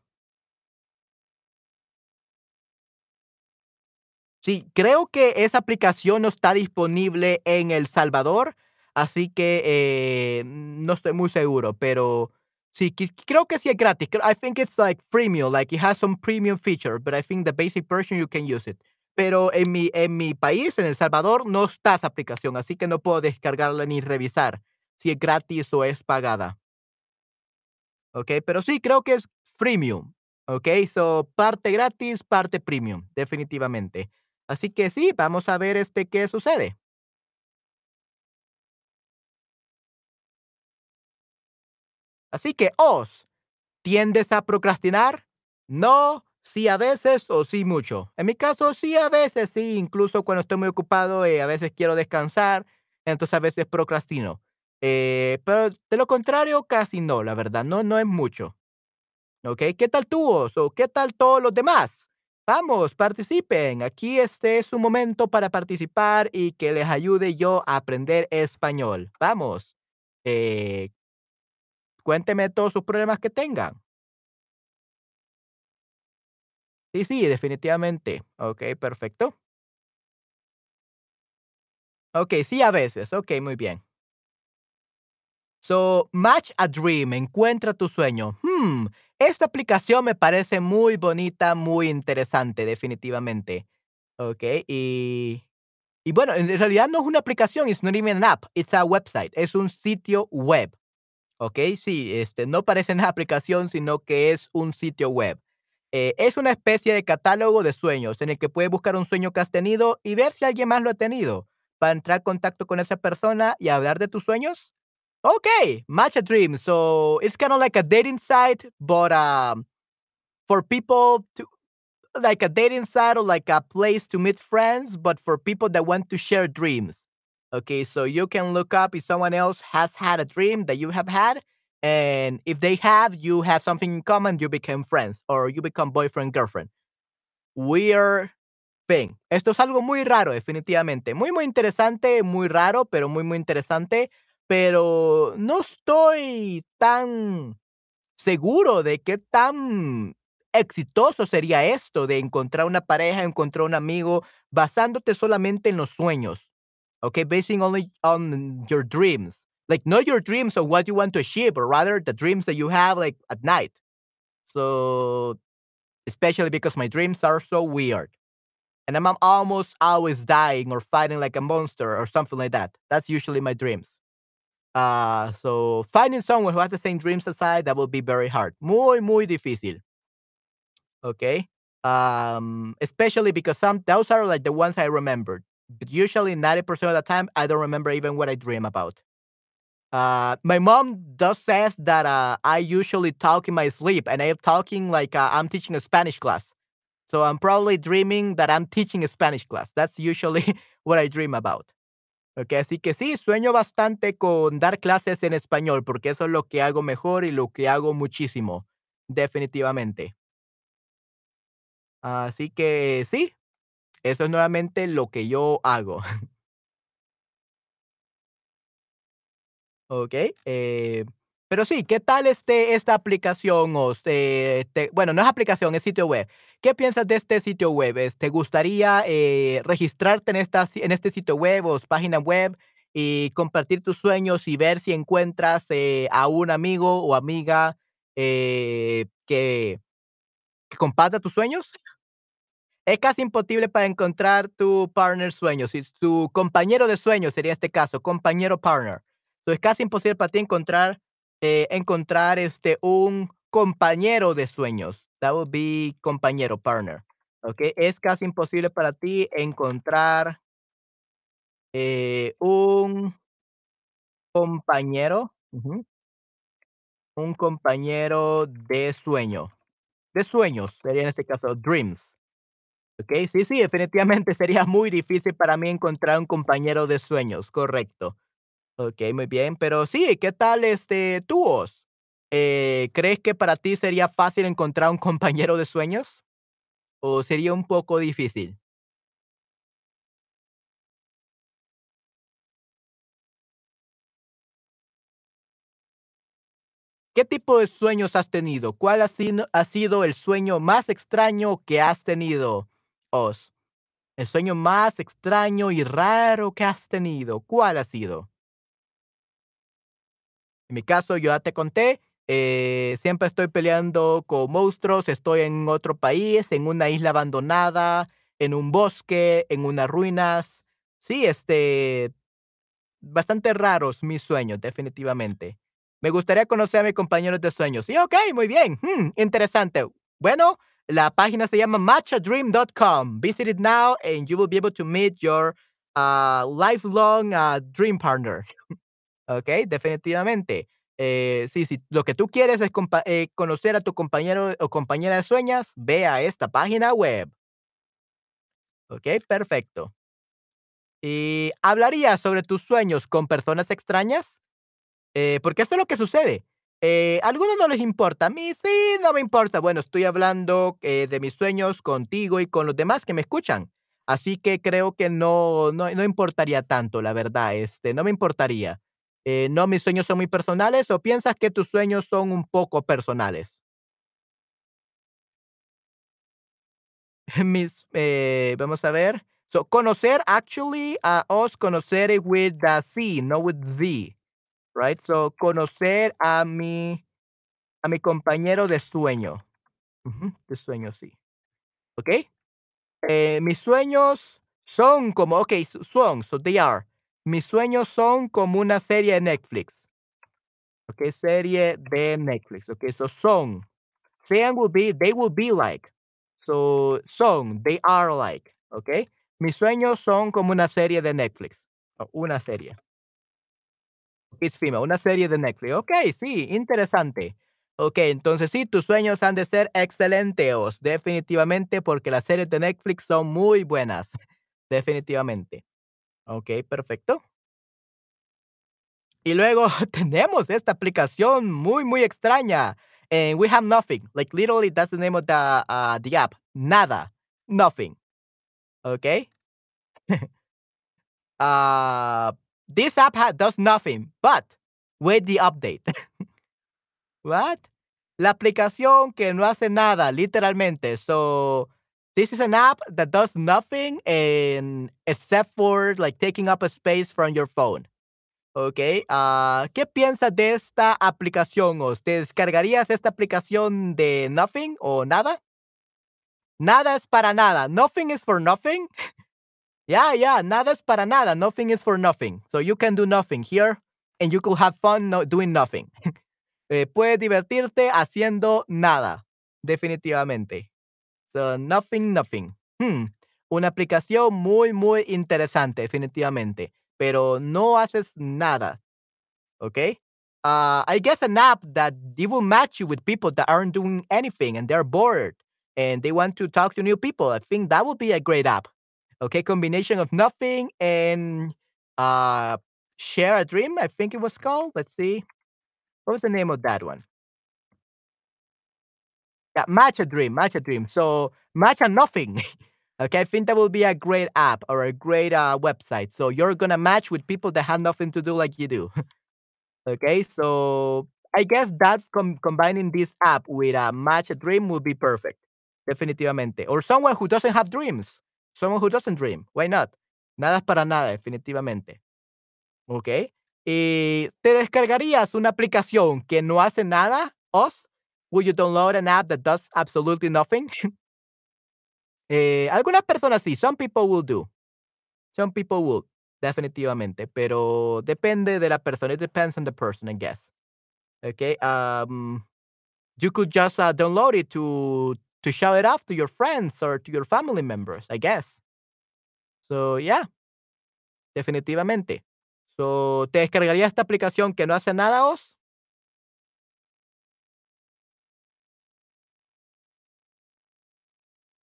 Sí, creo que esa aplicación no está disponible en El Salvador, así que, eh, no estoy muy seguro, pero sí, creo que sí es gratis. I think it's like freemium, like it has some premium feature, but I think the basic version you can use it. Pero en mi en mi país, en El Salvador, no está esa aplicación, así que no puedo descargarla ni revisar si es gratis o es pagada. Okey, pero sí, creo que es freemium, okey, so, parte gratis, parte premium, definitivamente. Así que sí, vamos a ver, este, qué sucede. Así que, os, ¿tiendes a procrastinar? No, sí a veces o sí mucho. En mi caso, sí a veces, sí, incluso cuando estoy muy ocupado, eh, a veces quiero descansar, entonces a veces procrastino. Eh, pero de lo contrario, casi no, la verdad, no no es mucho. Okey, ¿qué tal tú, os? O, ¿qué tal todos los demás? Vamos, participen. Aquí este es su momento para participar y que les ayude yo a aprender español. Vamos, eh cuénteme todos sus problemas que tengan. Sí, sí, definitivamente. Okey, perfecto. Okey, sí, a veces. Okey, muy bien. So, match a dream, encuentra tu sueño. Mm, esta aplicación me parece muy bonita, muy interesante, definitivamente. Okey, y y bueno, en realidad no es una aplicación, it's not even an app, it's a website, es un sitio web. Okey, sí, este, no parece una aplicación, sino que es un sitio web. Eh, es una especie de catálogo de sueños en el que puedes buscar un sueño que has tenido y ver si alguien más lo ha tenido, para entrar en contacto con esa persona y hablar de tus sueños. Okey, match a dream. So, it's kinda like a dating site, but, um, for people to like a dating site or like a place to meet friends, but for people that want to share dreams. Okay, so you can look up if someone else has had a dream that you have had, and if they have, you have something in common, you become friends or you become boyfriend, girlfriend. Weird thing. Esto es algo muy raro, definitivamente. Muy, muy interesante, muy raro, pero muy, muy interesante, pero no estoy tan seguro de qué tan exitoso sería esto de encontrar una pareja, encontrar un amigo, basándote solamente en los sueños. Okay, basing only on your dreams. Like, not your dreams of what you want to achieve, but rather the dreams that you have, like, at night. So, especially because my dreams are so weird, and I'm almost always dying or fighting like a monster or something like that. That's usually my dreams. Ah, so finding someone who has the same dreams as I, that will be very hard. Muy, muy difícil. Okay. Um, especially because some those are like the ones I remembered. but usually 90% of the time, I don't remember even what I dream about. Uh, my mom does says that uh, I usually talk in my sleep, and I'm talking like uh, I'm teaching a Spanish class. So I'm probably dreaming that I'm teaching a Spanish class. That's usually what I dream about. Okay, así que sí, sueño bastante con dar clases en español, porque eso es lo que hago mejor y lo que hago muchísimo, definitivamente. Así que sí, eso es nuevamente lo que yo hago. Okey, eh, pero sí, ¿qué tal, este, esta aplicación? O se te bueno, no es aplicación, es sitio web. ¿Qué piensas de este sitio web? ¿te gustaría, eh, registrarte en esta en este sitio web, o página web, y compartir tus sueños, y ver si encuentras, eh, a un amigo o amiga, eh, que que comparta tus sueños? Es casi imposible para encontrar tu partner sueños, tu compañero de sueños sería este caso, compañero partner. So, es casi imposible para ti encontrar, eh, encontrar, este, un compañero de sueños. That would be compañero, partner, ¿okey? Es casi imposible para ti encontrar eh, un compañero. Un compañero de sueño, de sueños, sería en este caso, dreams. Okey, sí, sí, definitivamente sería muy difícil para mí encontrar un compañero de sueños, correcto. Okey, muy bien, pero sí, ¿qué tal, este, tú os? Eh, ¿crees que para ti sería fácil encontrar un compañero de sueños? ¿O sería un poco difícil? ¿Qué tipo de sueños has tenido? ¿Cuál ha sino ha sido el sueño más extraño que has tenido, os? El sueño más extraño y raro que has tenido, ¿cuál ha sido? En mi caso, yo ya te conté, eh, siempre estoy peleando con monstruos, estoy en otro país, en una isla abandonada, en un bosque, en unas ruinas. Sí, este, bastante raros mis sueños, definitivamente. Me gustaría conocer a mis compañeros de sueños. Sí, okey, muy bien, mm, interesante. Bueno, la página se llama matchadream.com. Visit it now and you will be able to meet your, ah, lifelong, ah, dream partner. Okey, definitivamente. Eh, sí, si lo que tú quieres es eh, conocer a tu compañero o compañera de sueños, ve a esta página web. Okey, perfecto. Y, ¿hablarías sobre tus sueños con personas extrañas? Eh, porque esto es lo que sucede. Eh, a algunos no les importa, a mí sí, no me importa. Bueno, estoy hablando, eh, de mis sueños contigo y con los demás que me escuchan. Así que creo que no no no importaría tanto, la verdad, este, no me importaría. Eh, ¿no mis sueños son muy personales, o piensas que tus sueños son un poco personales? Eh, vamos a ver. So, conocer actually, ah, os conocer it with the C, no with Z, right? So, conocer a mi a mi compañero de sueño. Ujú, de sueño, sí. ¿Okey? Eh, mis sueños son como s son, so they are. Mis sueños son como una serie de Netflix. Okey, serie de Netflix. Okey, so son. Sean will be they will be like. So, son, they are like, ¿okey? Mis sueños son como una serie de Netflix, una serie. It's female, una serie de Netflix. Okey, sí, interesante. Okey, entonces sí, tus sueños han de ser excelentes, definitivamente, porque las series de Netflix son muy buenas, definitivamente. Okey, perfecto. Y luego tenemos esta aplicación muy, muy extraña, eh, We Have Nothing, like, literally, that's the name of the, ah, the app. Nada, nothing. Okey. Ah, this app does nothing, but wait the update. What? La aplicación que no hace nada, literalmente. So, this is an app that does nothing, and except for, like, taking up a space from your phone. Okey, ah, ¿qué piensas de esta aplicación? ¿Te descargarías esta aplicación de nothing o nada? Nada es para nada. Nothing is for nothing. Yeah, yeah, nada es para nada. Nothing is for nothing. So, you can do nothing here, and you could have fun no doing nothing. Eh, puedes divertirte haciendo nada, definitivamente. So, nothing, nothing. Hmm. una aplicación muy, muy interesante, definitivamente, pero no haces nada, ¿okey? Uh, I guess an app that it will match you with people that aren't doing anything and they're bored and they want to talk to new people. I think that would be a great app. Okay, combination of nothing and uh share a dream, I think it was called. Let's see. What was the name of that one? Yeah, match a dream, match a dream. So match a nothing. okay, I think that will be a great app or a great uh, website. So you're gonna match with people that have nothing to do like you do. okay, so I guess that com- combining this app with a match a dream would be perfect. Definitivamente. Or someone who doesn't have dreams. Someone who doesn't dream. Why not? Nada para nada, definitivamente. Okay. ¿Y te descargarías una aplicación que no hace nada, Oz? Would you download an app that does absolutely nothing? eh, algunas personas sí, some people will do. Some people will, definitivamente, pero depende de la persona. It depends on the person, I guess. Okay, um, you could just uh, download it to to show it off to your friends or to your family members, I guess. So yeah, definitivamente. So, ¿te descargaría esta aplicación que no hace nada, Oz?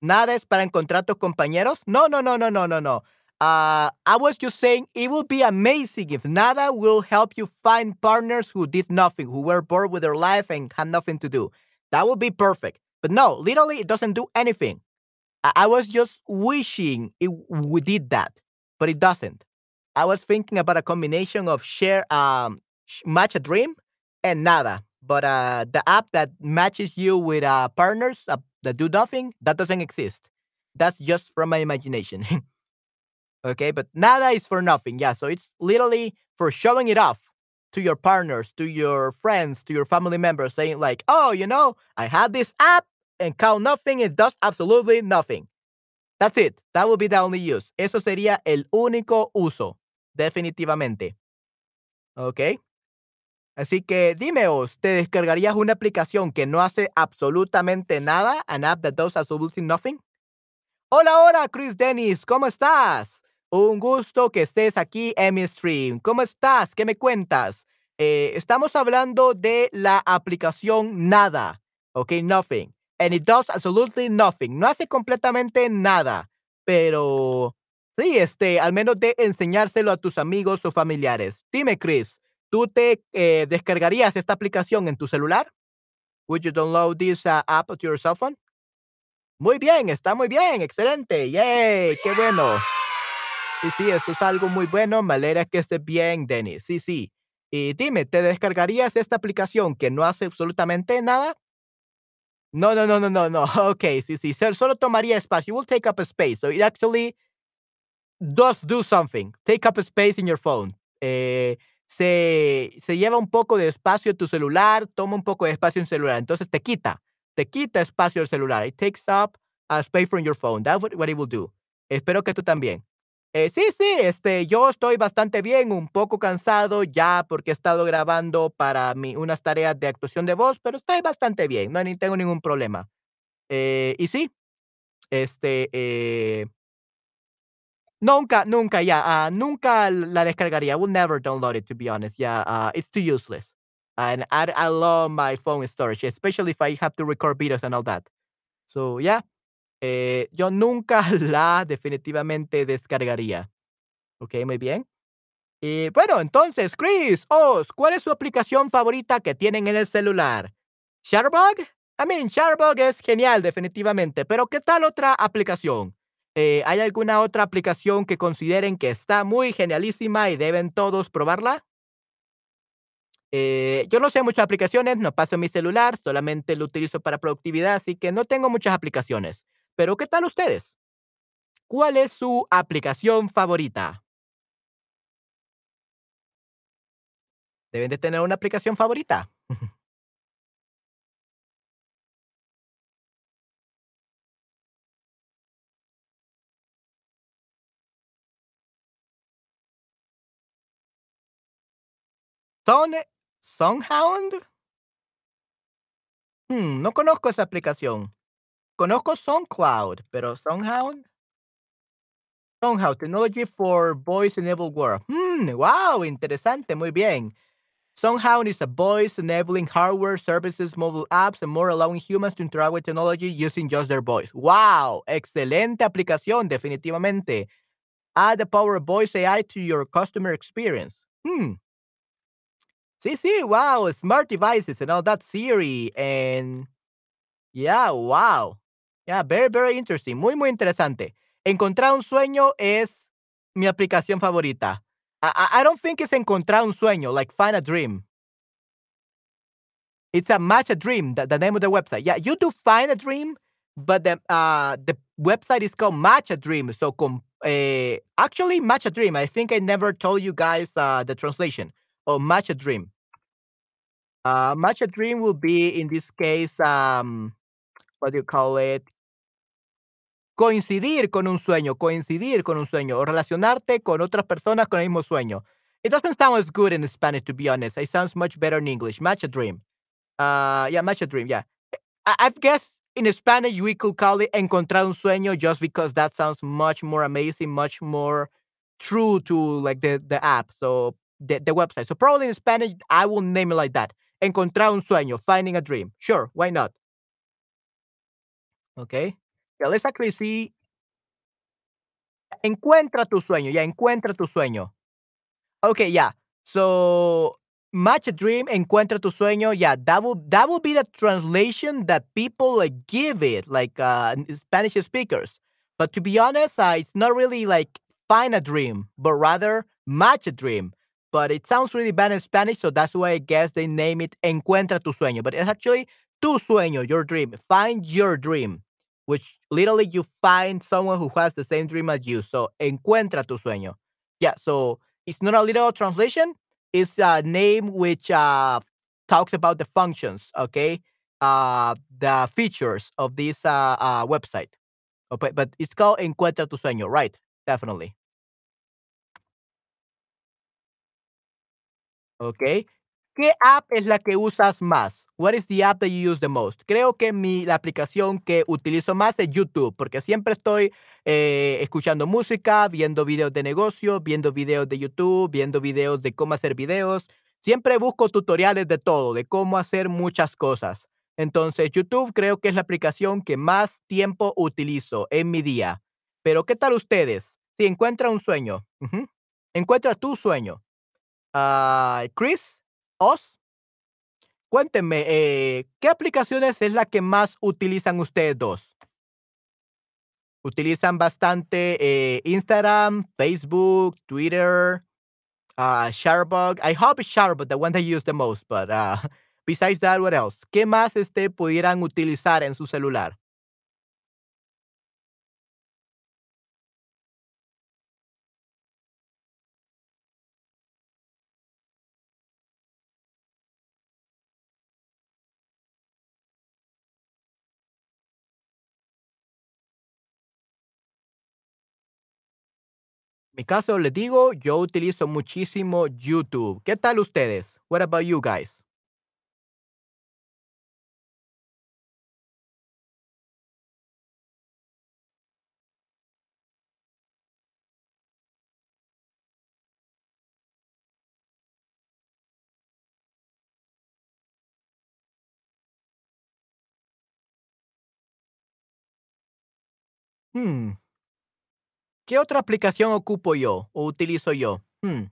Nada es para encontrar tus compañeros. No, no, no, no, no, no, no. Uh, I was just saying it would be amazing if Nada will help you find partners who did nothing, who were bored with their life and had nothing to do. That would be perfect. But no, literally, it doesn't do anything. I, I was just wishing it we did that, but it doesn't. I was thinking about a combination of share, um, match a dream and Nada. But uh, the app that matches you with uh, partners uh, that do nothing, that doesn't exist. That's just from my imagination. okay, but nada is for nothing. Yeah, so it's literally for showing it off to your partners, to your friends, to your family members, saying like, "Oh, you know, I had this app and count nothing. It does absolutely nothing." That's it. That would be the only use. Eso sería el único uso, definitivamente. Okay. Así que dime, Oz, ¿te descargarías una aplicación que no hace absolutamente nada? An app that does absolutely nothing. Hola, hola, Chris Dennis, ¿cómo estás? Un gusto que estés aquí en mi stream. ¿Cómo estás? ¿Qué me cuentas? Eh, estamos hablando de la aplicación Nada, ¿ok? Nothing. And it does absolutely nothing. No hace completamente nada, pero sí, este, al menos de enseñárselo a tus amigos o familiares. Dime, Chris, ¿tú te eh, descargarías esta aplicación en tu celular? Would you download this uh, app to your cell phone? Muy bien, está muy bien, excelente, yay, qué bueno. Sí, sí, eso es algo muy bueno, me alegra que estés bien, Dennis, sí, sí. Y dime, ¿te descargarías esta aplicación que no hace absolutamente nada? No, no, no, no, no, no, okay, sí, sí, so- solo tomaría espacio, it will take up space, so it actually does do something, take up space in your phone. Eh, se, se lleva un poco de espacio tu celular, toma un poco de espacio en celular, entonces te quita, te quita espacio el celular. It takes up a space from your phone. That's what, it will do. Espero que tú también. Eh, sí, sí, este, yo estoy bastante bien, un poco cansado ya porque he estado grabando para mi, unas tareas de actuación de voz, pero estoy bastante bien, no ni tengo ningún problema. Eh, y sí, este, eh, Nunca, nunca, yeah, ah, nunca la descargaría. I will never download it, to be honest. Yeah, it's too useless. And I, I love my phone storage, especially if I have to record videos and all that. So, yeah, yo nunca la definitivamente descargaría. Ok, muy bien. Y bueno, entonces, Chris, Oz, ¿cuál es su aplicación favorita que tienen en el celular? ¿Shutterbug? I mean, Shutterbug es genial, definitivamente, pero ¿qué tal otra aplicación? Eh, ¿hay alguna otra aplicación que consideren que está muy genialísima y deben todos probarla? Eh, yo no sé muchas aplicaciones, no paso mi celular, solamente lo utilizo para productividad, así que no tengo muchas aplicaciones. Pero ¿qué tal ustedes? ¿Cuál es su aplicación favorita? Deben de tener una aplicación favorita. ¿Son Songhound? Hmm, no conozco esa aplicación. Conozco SoundCloud, pero Songhound. Somehow, technology for voice-enabled world. Mm, wow, interesante, muy bien. Somehow is a voice-enabling hardware, services, mobile apps, and more, allowing humans to interact with technology using just their voice. Wow, excelente aplicación, definitivamente. Add the power of voice AI to your customer experience. Hmm. Sí, sí, wow, smart devices and all that Siri and yeah, wow. Yeah, very, very interesting. Muy, muy interesante. Encontrar un sueño es mi aplicación favorita. I, I I don't think it's encontrar un sueño, like find a dream. It's a match a dream, the, the name of the website. Yeah, you do find a dream, but the uh the website is called Match a Dream. So com uh, actually Match a Dream. I think I never told you guys uh the translation of Match a Dream. Uh Match a Dream will be in this case um what do you call it? Coincidir con un sueño, coincidir con un sueño, o relacionarte con otras personas con el mismo sueño. It doesn't sound as good in Spanish, to be honest. It sounds much better in English. Match a dream. Uh, yeah, match a dream. Yeah. I, I guess in Spanish we could call it encontrar un sueño just because that sounds much more amazing, much more true to like the, the app. So the, the website. So probably in Spanish, I will name it like that. Encontrar un sueño, finding a dream. Sure, why not? Okay. Yeah, let's actually see. Encuentra tu sueño. Yeah, encuentra tu sueño. Okay, yeah. So match a dream, encuentra tu sueño. Yeah, that will that will be the translation that people like give it, like uh Spanish speakers. But to be honest, uh, it's not really like find a dream, but rather match a dream. But it sounds really bad in Spanish, so that's why I guess they name it Encuentra tu sueño. But it's actually tu sueño, your dream. Find your dream, which literally you find someone who has the same dream as you. So encuentra tu sueño. Yeah, so it's not a literal translation. It's a name which uh, talks about the functions, okay? Uh, the features of this uh, uh, website. Okay, but it's called Encuentra tu sueño, right? Definitely. Okay. ¿Qué app es la que usas más? What is the app that you use the most? Creo que mi, la aplicación que utilizo más es YouTube, porque siempre estoy eh, escuchando música, viendo videos de negocio, viendo videos de YouTube, viendo videos de cómo hacer videos. Siempre busco tutoriales de todo, de cómo hacer muchas cosas. Entonces, YouTube creo que es la aplicación que más tiempo utilizo en mi día. Pero, ¿qué tal ustedes? Si encuentra un sueño, ujú, encuentra tu sueño. Ah, Chris, Oz, cuéntenme, eh, ¿qué aplicaciones es la que más utilizan ustedes dos? ¿Utilizan bastante eh, Instagram, Facebook, Twitter, uh? I hope it's Sharbug, the one that you use the most, but uh, besides that, what else? ¿Qué más este, pudieran utilizar en su celular? Mi caso, les digo, yo utilizo muchísimo YouTube. ¿Qué tal ustedes? What about you guys? Hmm. ¿Qué otra aplicación ocupo yo o utilizo yo? Hmm,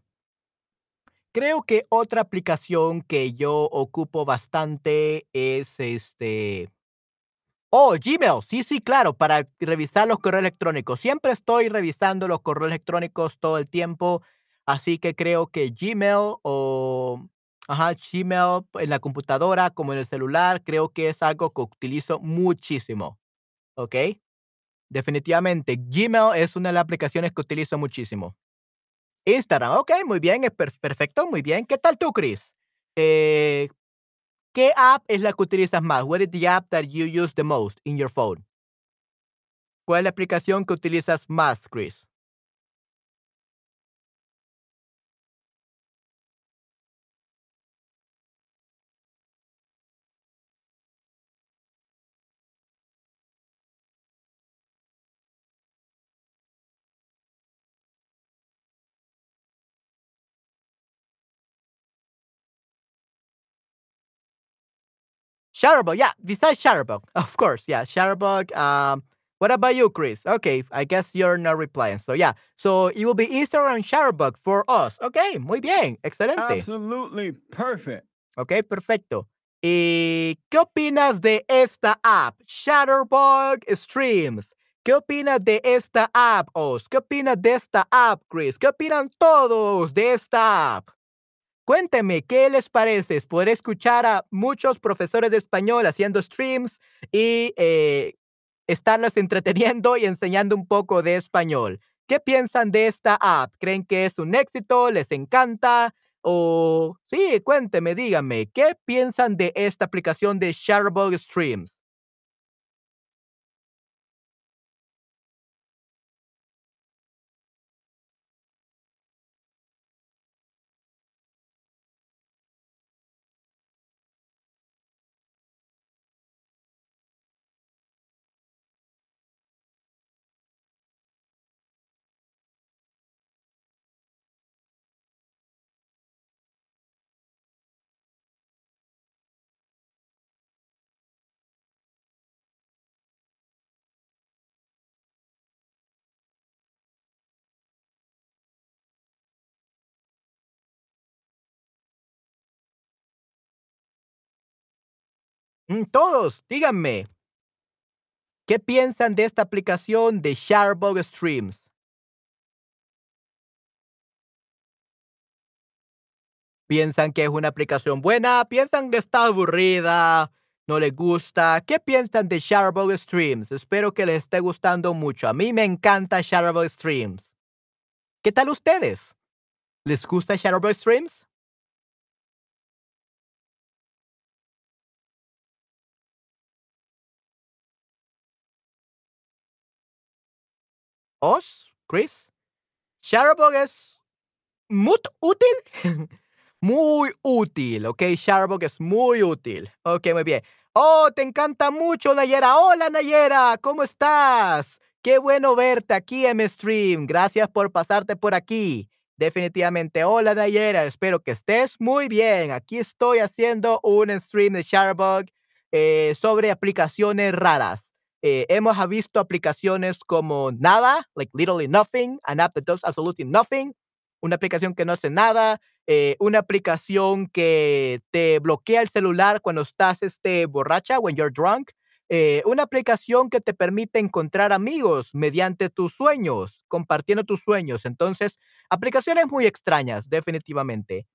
creo que otra aplicación que yo ocupo bastante es este. Oh, Gmail. Sí, sí, claro, para revisar los correos electrónicos. Siempre estoy revisando los correos electrónicos todo el tiempo. Así que creo que Gmail o. Ajá, Gmail en la computadora como en el celular, creo que es algo que utilizo muchísimo. ¿Ok? Definitivamente, Gmail es una de las aplicaciones que utilizo muchísimo. Instagram, okey, muy bien, es per perfecto, muy bien. ¿Qué tal tú, Chris? Eh, ¿qué app es la que utilizas más? What is the app that you use the most in your phone? ¿Cuál es la aplicación que utilizas más, Chris? Shutterbug, yeah, besides Shutterbug, of course, yeah, Shutterbug. Um, what about you, Chris? Okay, I guess you're not replying. So yeah, so it will be Instagram Shutterbug for us. Okay, muy bien, excelente. Absolutely perfect. Ok, perfecto. ¿Y qué opinas de esta app? Shutterbug Streams. ¿Qué opinas de esta app, Os? ¿Qué opinas de esta app, Chris? ¿Qué opinan todos de esta app? Cuéntenme, ¿qué les parece? Poder escuchar a muchos profesores de español haciendo streams y eh, estarlos entreteniendo y enseñando un poco de español. ¿Qué piensan de esta app? ¿Creen que es un éxito? ¿Les encanta? O sí, cuéntenme, díganme, ¿qué piensan de esta aplicación de Shareable Streams? Todos, díganme. ¿Qué piensan de esta aplicación de Shutterbug Streams? ¿Piensan que es una aplicación buena? ¿Piensan que está aburrida? ¿No les gusta? ¿Qué piensan de Shutterbug Streams? Espero que les esté gustando mucho. A mí me encanta Shutterbug Streams. ¿Qué tal ustedes? ¿Les gusta Shutterbug Streams? ¿Os? ¿Chris? Shutterbug es muy útil. muy útil, ¿ok? Shutterbug es muy útil. Ok, muy bien. Oh, te encanta mucho, Nayera. Hola, Nayera. ¿Cómo estás? Qué bueno verte aquí en mi stream. Gracias por pasarte por aquí. Definitivamente. Hola, Nayera. Espero que estés muy bien. Aquí estoy haciendo un stream de Shutterbug eh, sobre aplicaciones raras. Eh, hemos visto aplicaciones como nada, like literally nothing, an app that does absolutely nothing, una aplicación que no hace nada, eh, una aplicación que te bloquea el celular cuando estás este, borracha, when you're drunk, eh, una aplicación que te permite encontrar amigos mediante tus sueños, compartiendo tus sueños. Entonces, aplicaciones muy extrañas, definitivamente.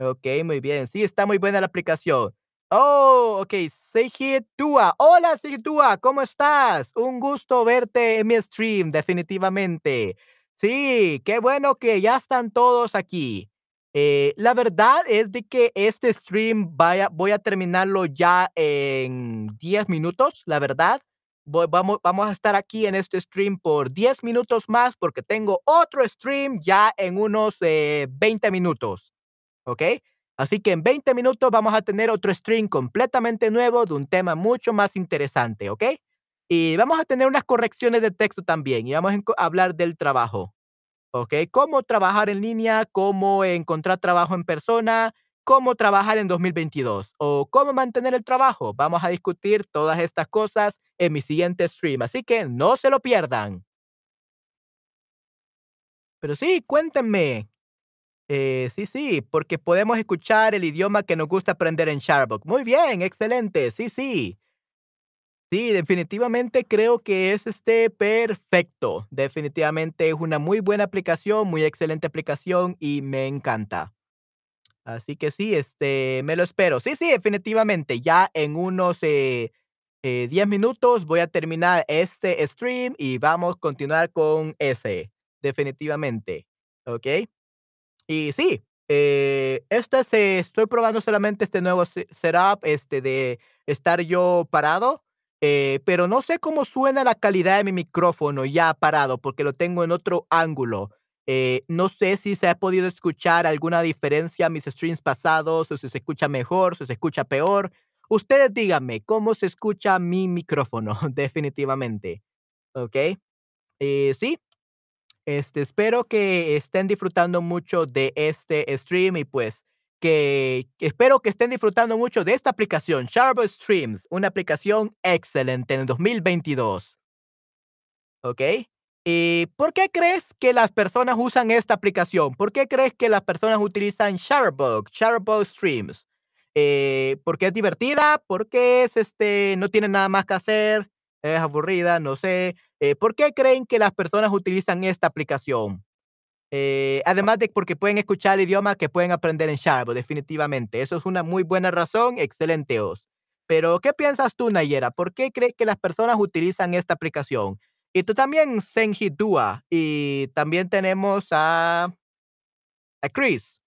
Ok, muy bien. Sí, está muy buena la aplicación. Oh, ok. Seiji Tua. Hola, Seiji Tua. ¿Cómo estás? Un gusto verte en mi stream, definitivamente. Sí, qué bueno que ya están todos aquí. Eh, la verdad es de que este stream vaya, voy a terminarlo ya en 10 minutos, la verdad. vamos, vamos a estar aquí en este stream por 10 minutos más porque tengo otro stream ya en unos 20 eh, minutos. ¿ok? Así que en 20 minutos vamos a tener otro stream completamente nuevo de un tema mucho más interesante, ¿ok? Y vamos a tener unas correcciones de texto también y vamos a hablar del trabajo, ¿ok? Cómo trabajar en línea, cómo encontrar trabajo en persona, cómo trabajar en 2022 o cómo mantener el trabajo. Vamos a discutir todas estas cosas en mi siguiente stream, así que no se lo pierdan. Pero sí, cuéntenme, eh, sí, sí, porque podemos escuchar el idioma que nos gusta aprender en Sharebook. Muy bien, excelente. Sí, sí. Sí, definitivamente creo que es este perfecto. Definitivamente es una muy buena aplicación, muy excelente aplicación y me encanta. Así que sí, este, me lo espero. Sí, sí, definitivamente. Ya en unos eh, 10 eh, minutos voy a terminar este stream y vamos a continuar con ese. Definitivamente. ¿Ok? Y sí, eh, esta se estoy probando solamente este nuevo setup, este, de estar yo parado, eh, pero no sé cómo suena la calidad de mi micrófono ya parado, porque lo tengo en otro ángulo. Eh, no sé si se ha podido escuchar alguna diferencia en mis streams pasados, o si se escucha mejor, si se escucha peor. Ustedes díganme, ¿cómo se escucha mi micrófono? Definitivamente. ¿Ok? sí, este, espero que estén disfrutando mucho de este stream y pues que espero que estén disfrutando mucho de esta aplicación, Sharbo Streams, una aplicación excelente en el 2022. ¿Ok? ¿Y por qué crees que las personas usan esta aplicación? ¿Por qué crees que las personas utilizan Shutterbug, Shutterbug Streams? Eh, ¿Porque es divertida? ¿Porque es, este, no tiene nada más que hacer? ¿Es aburrida? No sé. Eh, ¿por qué creen que las personas utilizan esta aplicación? Eh, además de porque pueden escuchar el idioma que pueden aprender en Shutterbug, definitivamente. Eso es una muy buena razón, excelente. Pero, ¿qué piensas tú, Nayera? ¿Por qué crees que las personas utilizan esta aplicación? Y tú también, Senji Dua, y también tenemos a a Chris.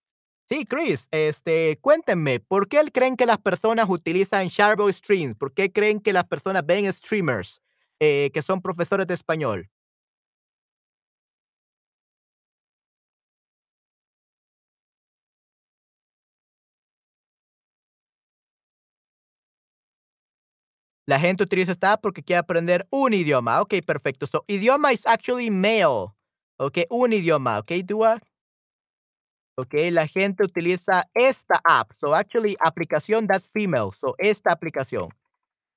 Sí, Chris, este, cuéntenme, ¿por qué creen que las personas utilizan Sharbo Streams? ¿Por qué creen que las personas ven streamers, eh, que son profesores de español? La gente utiliza esta app porque quiere aprender un idioma. Okey, perfecto. So, idioma is actually male. Okey, un idioma, okey, Dua. Okey, la gente utiliza esta app. So, actually, aplicación, that's female. So, esta aplicación.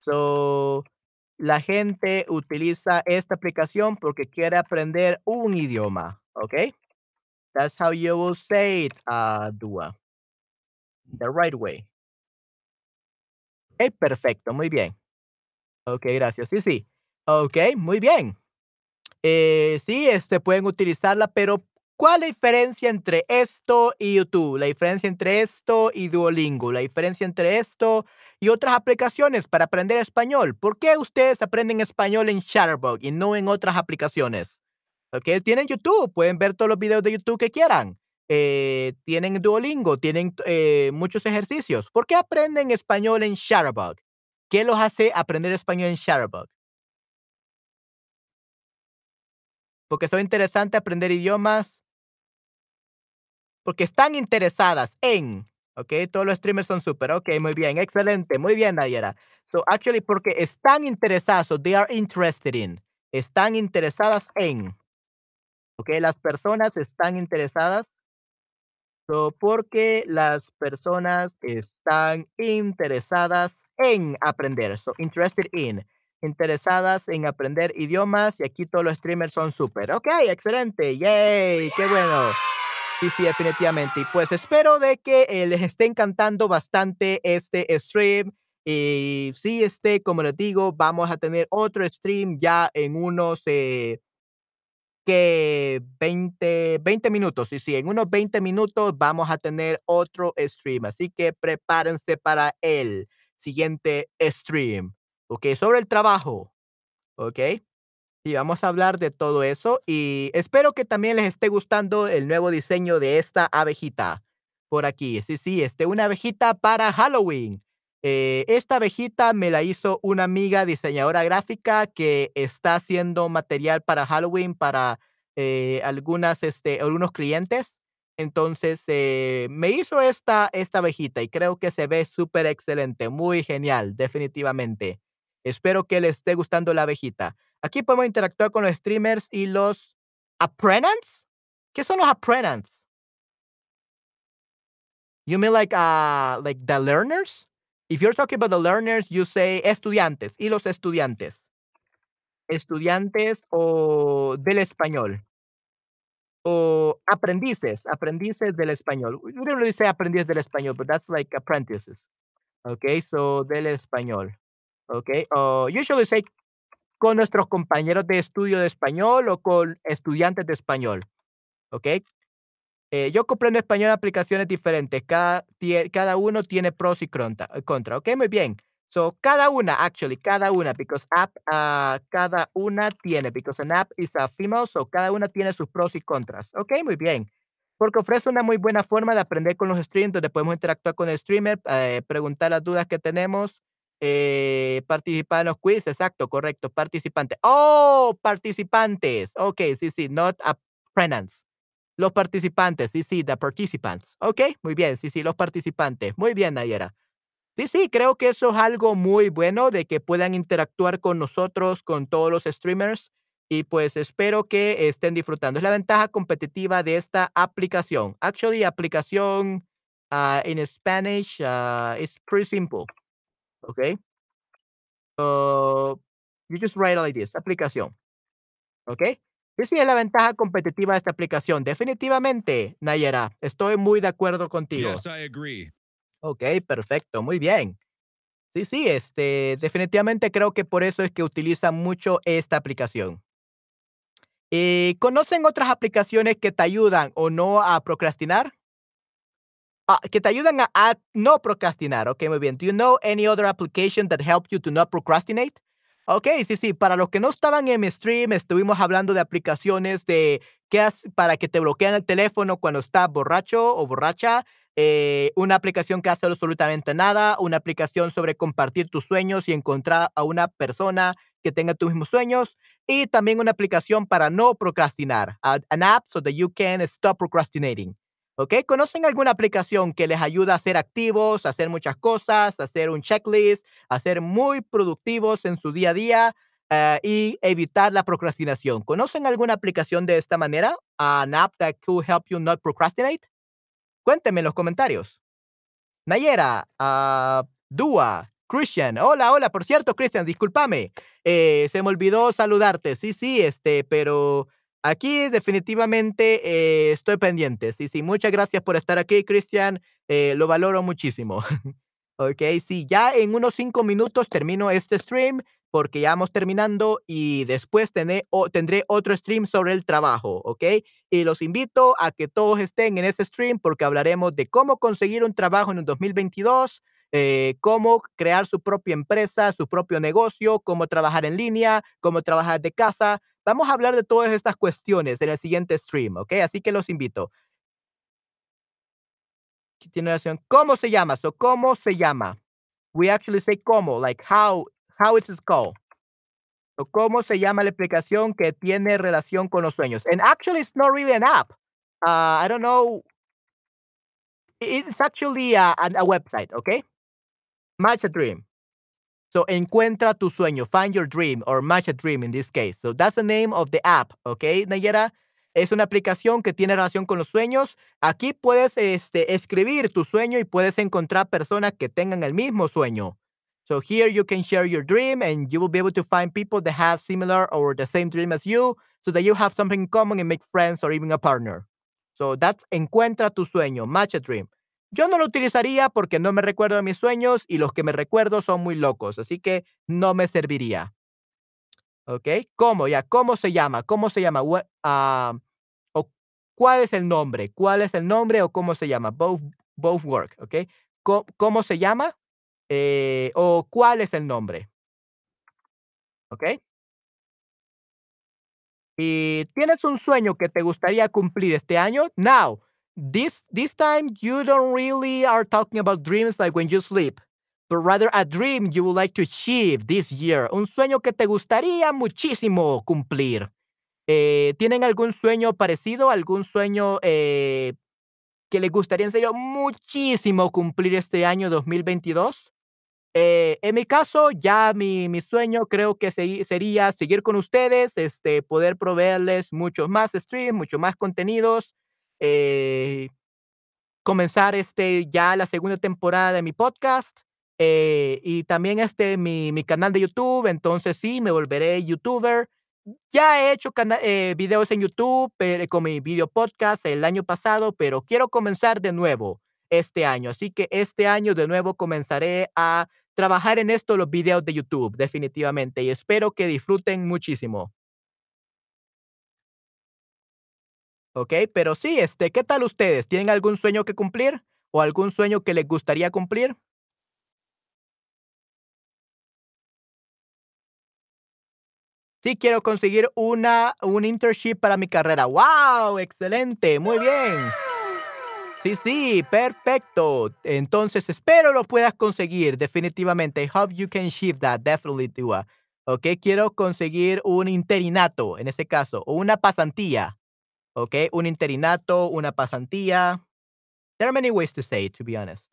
So, la gente utiliza esta aplicación porque quiere aprender un idioma, okey. That's how you will say it, ah, Dua. The right way. Okey, perfecto, muy bien. Okey, gracias. Sí, sí. Okey, muy bien. Eh, sí, este, pueden utilizarla, pero, ¿cuál la diferencia entre esto y YouTube? La diferencia entre esto y Duolingo, la diferencia entre esto y otras aplicaciones para aprender español. ¿Por qué ustedes aprenden español en Shutterbug y no en otras aplicaciones? Okey, tienen YouTube, pueden ver todos los videos de YouTube que quieran. Eh, tienen Duolingo, tienen, eh, muchos ejercicios. ¿Por qué aprenden español en Shutterbug? ¿Qué los hace aprender español en Shutterbug? Porque son interesante aprender idiomas porque están interesadas en, okey, todos los streamers son súper, okey, muy bien, excelente, muy bien, Nayera. So, actually, porque están interesadas, so they are interested in, están interesadas en. Okey, las personas están interesadas so, porque las personas están interesadas en aprender. So, interested in, interesadas en aprender idiomas, y aquí todos los streamers son súper. Okey, excelente, yay, qué bueno. Sí, sí, definitivamente. Y, pues, espero de que, eh, les esté encantando bastante este stream. Y sí, este, como les digo, vamos a tener otro stream ya en unos, eh ¿qué? 20, 20 minutos. Sí, sí, en unos 20 minutos vamos a tener otro stream, así que prepárense para el siguiente stream, okey, sobre el trabajo, okey. Y vamos a hablar de todo eso, y espero que también les esté gustando el nuevo diseño de esta abejita por aquí. Sí, sí, este, una abejita para Halloween. Eh, esta abejita me la hizo una amiga diseñadora gráfica que está haciendo material para Halloween para, eh, algunas, este, algunos clientes. Entonces, eh, me hizo esta esta abejita y creo que se ve súper excelente, muy genial, definitivamente. Espero que les esté gustando la abejita. Aquí podemos interactuar con los streamers y los apprentices, ¿qué son los apprentices? You mean like, ah, like the learners? If you're talking about the learners, you say estudiantes, ¿y los estudiantes? Estudiantes o del español. O aprendices, aprendices del español. We don't really say aprendiz del español, but that's like apprentices. Okey, so del español. Okey, o usually say con nuestros compañeros de estudio de español o con estudiantes de español, ¿okey? Eh, yo comprendo español aplicaciones diferentes, cada cada uno tiene pros y cronta contra, okey, muy bien. So, cada una, actually, cada una, because app, ah, cada una tiene, because an app is a female, so cada una tiene sus pros y contras. Okey, muy bien. Porque ofrece una muy buena forma de aprender con los streams, donde podemos interactuar con el streamer, eh, preguntar las dudas que tenemos, eh, participar en los quiz, exacto, correcto, participante. ¡Oh!, participantes. Okey, sí, sí, not apprentice. Los participantes, sí, sí, the participants. Okey, muy bien, sí, sí, los participantes. Muy bien, Nayera. Sí, sí, creo que eso es algo muy bueno de que puedan interactuar con nosotros, con todos los streamers, y, pues, espero que estén disfrutando. Es la ventaja competitiva de esta aplicación. Actually, aplicación, uh, in Spanish, uh, pretty simple. Okay. So you just write it like this, aplicación. Okay. Sí es la ventaja competitiva de esta aplicación. Definitivamente, Nayera, estoy muy de acuerdo contigo. Yes, I agree. Ok, perfecto, muy bien. Sí, sí, este, definitivamente creo que por eso es que utilizan mucho esta aplicación. Eh, ¿Conocen otras aplicaciones que te ayudan o no a procrastinar? Ah, que te ayudan a, a no procrastinar. Ok, muy bien. Do you know any other application that help you to not procrastinate? Ok, sí, sí. Para los que no estaban en mi stream, estuvimos hablando de aplicaciones de qué hace para que te bloquean el teléfono cuando estás borracho o borracha. eh, una aplicación que hace absolutamente nada, una aplicación sobre compartir tus sueños y encontrar a una persona que tenga tus mismos sueños, y también una aplicación para no procrastinar, a- an app so that you can stop procrastinating. ¿Ok? ¿Conocen alguna aplicación que les ayuda a ser activos, a hacer muchas cosas, a hacer un checklist, a ser muy productivos en su día a día eh, y evitar la procrastinación? ¿Conocen alguna aplicación de esta manera? An app that could help you not procrastinate? Cuéntenme en los comentarios. Nayera, ah, Dua, Christian. Hola, hola. Por cierto, Christian, discúlpame. eh, se me olvidó saludarte. Sí, sí, este, pero aquí definitivamente eh, estoy pendiente. Sí, sí. Muchas gracias por estar aquí, Christian. eh, lo valoro muchísimo. ok, sí, ya en unos cinco minutos termino este stream porque ya vamos terminando y después tené- o- tendré otro stream sobre el trabajo, ¿ok? Y los invito a que todos estén en ese stream porque hablaremos de cómo conseguir un trabajo en el 2022, eh, cómo crear su propia empresa, su propio negocio, cómo trabajar en línea, cómo trabajar de casa. Vamos a hablar de todas estas cuestiones en el siguiente stream, ¿ok? Así que los invito. ¿Qué tiene relación? ¿Cómo se llama? ¿Cómo se llama? We actually say cómo, like how, how is it called? So, ¿Cómo se llama la aplicación que tiene relación con los sueños? And actually, it's not really an app. Uh, I don't know. It's actually a, a, a website, okay? Match a dream. So, encuentra tu sueño. Find your dream or match a dream in this case. So, that's the name of the app, okay, Nayera? Es una aplicación que tiene relación con los sueños. Aquí puedes este, escribir tu sueño y puedes encontrar personas que tengan el mismo sueño. So here you can share your dream and you will be able to find people that have similar or the same dream as you so that you have something in common and make friends or even a partner. So that's encuentra tu sueño, match a dream. Yo no lo utilizaría porque no me recuerdo de mis sueños y los que me recuerdo son muy locos, así que no me serviría. ¿Ok? ¿Cómo? Ya, ¿cómo se llama? ¿Cómo se llama? Ah, o ¿Cuál es el nombre? ¿Cuál es el nombre o cómo se llama? Both, both work, ¿ok? ¿Cómo, cómo se llama? Eh, o cuál es el nombre, ¿ok? Y tienes un sueño que te gustaría cumplir este año. Now, this this time you don't really are talking about dreams like when you sleep, but rather a dream you would like to achieve this year. Un sueño que te gustaría muchísimo cumplir. Eh, ¿Tienen algún sueño parecido? ¿Algún sueño eh, que les gustaría en serio muchísimo cumplir este año 2022? Eh, en mi caso, ya mi, mi sueño creo que segui- sería seguir con ustedes, este, poder proveerles muchos más streams, muchos más contenidos, eh, comenzar este, ya la segunda temporada de mi podcast eh, y también este, mi, mi canal de YouTube. Entonces sí, me volveré youtuber. Ya he hecho eh, videos en YouTube pero, con mi video podcast el año pasado, pero quiero comenzar de nuevo este año. Así que este año de nuevo comenzaré a trabajar en esto, los videos de YouTube, definitivamente. Y espero que disfruten muchísimo. ¿Ok? Pero sí, este, ¿qué tal ustedes? ¿Tienen algún sueño que cumplir? ¿O algún sueño que les gustaría cumplir? Sí, quiero conseguir una, un internship para mi carrera. ¡Wow! Excelente, muy bien. Sí, sí, perfecto. Entonces, espero lo puedas conseguir, definitivamente. I hope you can achieve that, definitely, Tua. Ok, quiero conseguir un interinato, en este caso, o una pasantía. Ok, un interinato, una pasantía. There are many ways to say it, to be honest.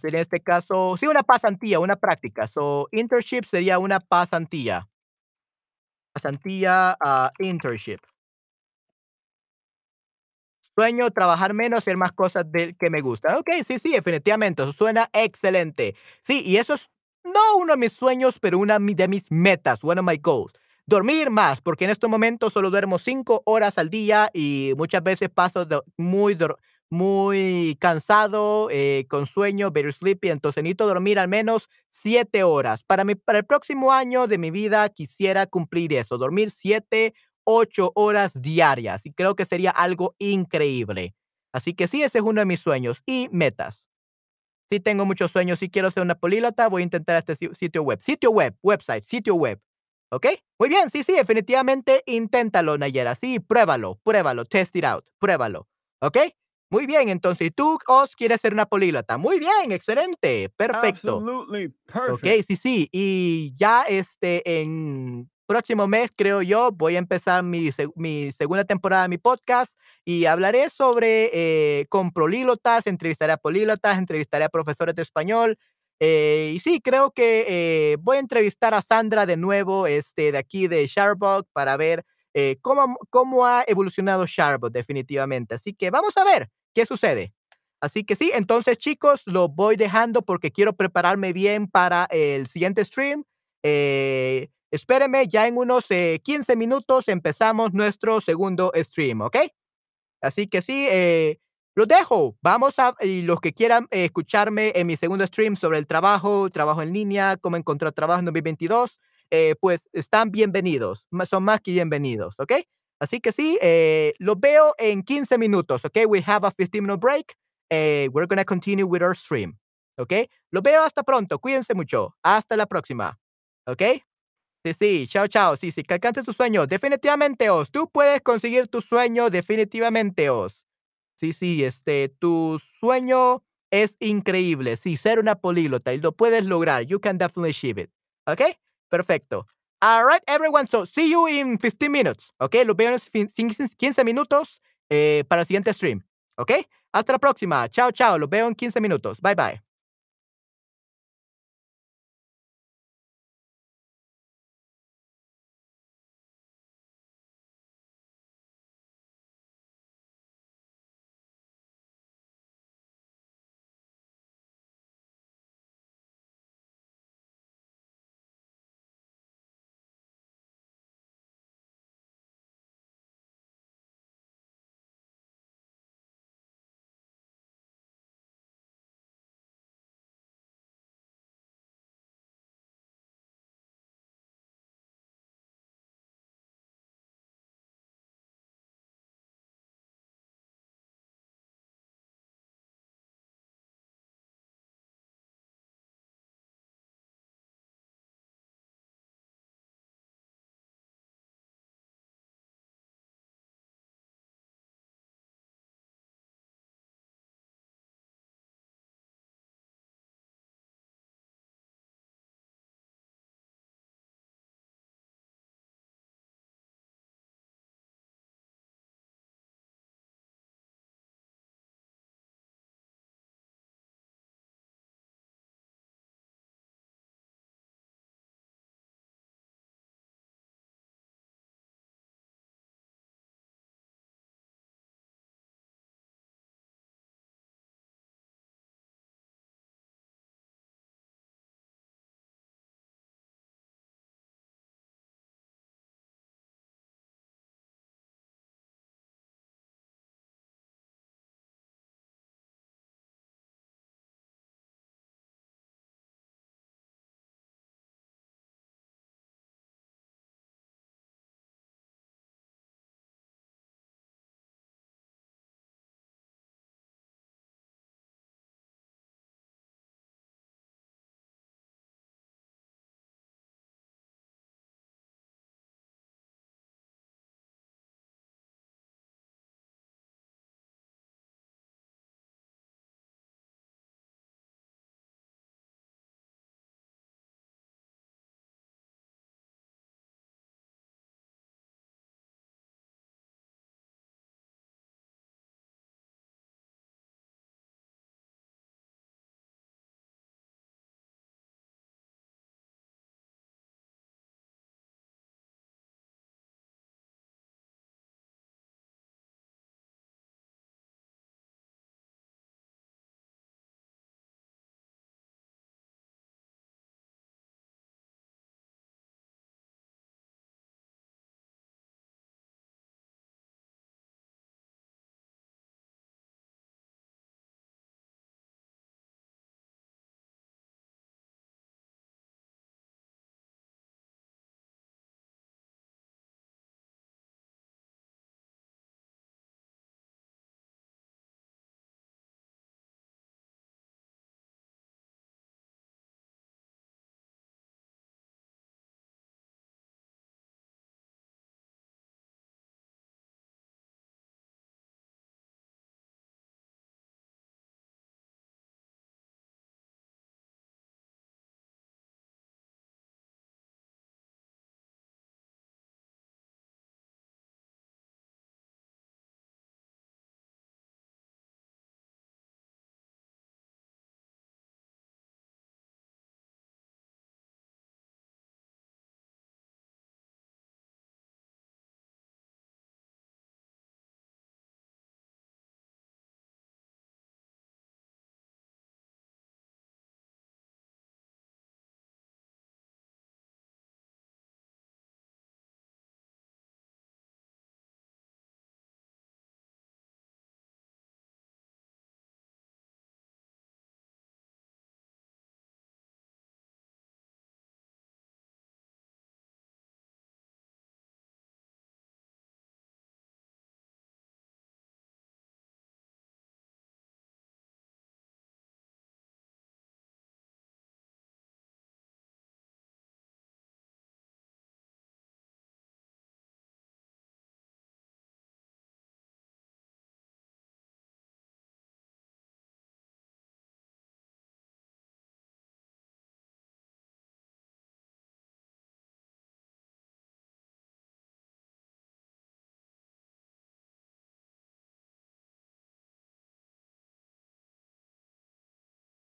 Sería en este caso, sí, una pasantía, una práctica. So, internship sería una pasantía. Pasantía, ah, internship. Sueño trabajar menos, hacer más cosas del que me gustan. Okey, sí, sí, definitivamente, eso suena excelente. Sí, y eso es no uno de mis sueños, pero una de mis metas, one of my goals. Dormir más, porque en estos momentos solo duermo 5 horas al día y muchas veces paso muy muy cansado, eh, con sueño, very sleepy, entonces necesito dormir al menos 7 horas. Para mi para el próximo año de mi vida quisiera cumplir eso, dormir 7, 8 horas diarias, y creo que sería algo increíble. Así que sí, ese es uno de mis sueños y metas. Sí tengo muchos sueños, sí quiero ser una políglota, voy a intentar este si sitio web sitio web, website, sitio web, ¿okey? Muy bien, sí, sí, definitivamente inténtalo, Nayera, sí, pruébalo, pruébalo, test it out, pruébalo, ¿okey? Muy bien, entonces, ¿y tú, Oz, quieres ser una políglota? Muy bien, excelente, perfecto. Absolutely perfect. sí, sí, y ya, este, en próximo mes, creo yo, voy a empezar mi mi segunda temporada de mi podcast y hablaré sobre, eh, con políglotas, entrevistaré a políglotas, entrevistaré a profesores de español, eh, y sí, creo que, eh, voy a entrevistar a Sandra de nuevo, este, de aquí de Shutterbug para ver, eh, cómo cómo ha evolucionado Shutterbug definitivamente. Así que vamos a ver qué sucede. Así que sí, entonces, chicos, los voy dejando porque quiero prepararme bien para el siguiente stream. Eh, espérenme, ya en unos, eh, 15 minutos empezamos nuestro segundo stream, ¿okey? Así que sí, eh, los dejo. Vamos a y los que quieran escucharme en mi segundo stream sobre el trabajo, trabajo en línea, cómo encontrar trabajo en 2022, eh, pues están bienvenidos, son más que bienvenidos, ¿okey? Así que sí, eh, los veo en 15 minutos, ¿okey? We have a 15 minute break, eh, we're gonna continue with our stream, ¿okey? Los veo hasta pronto, cuídense mucho. Hasta la próxima, ¿okey? Sí, sí, chao, chao. Sí, sí, que alcances tus sueños. Definitivamente, Oz, tú puedes conseguir tu sueño, definitivamente, Oz. Sí, sí, este, tu sueño es increíble. Sí, ser una políglota y lo puedes lograr. You can definitely achieve it, ¿okey? Perfecto. All right, everyone, so see you in 15 minutes, ¿okey? Los veo en fin sin 15 minutos, eh, para el siguiente stream, ¿okey? Hasta la próxima. Chao, chao. Los veo en 15 minutos. Bye, bye.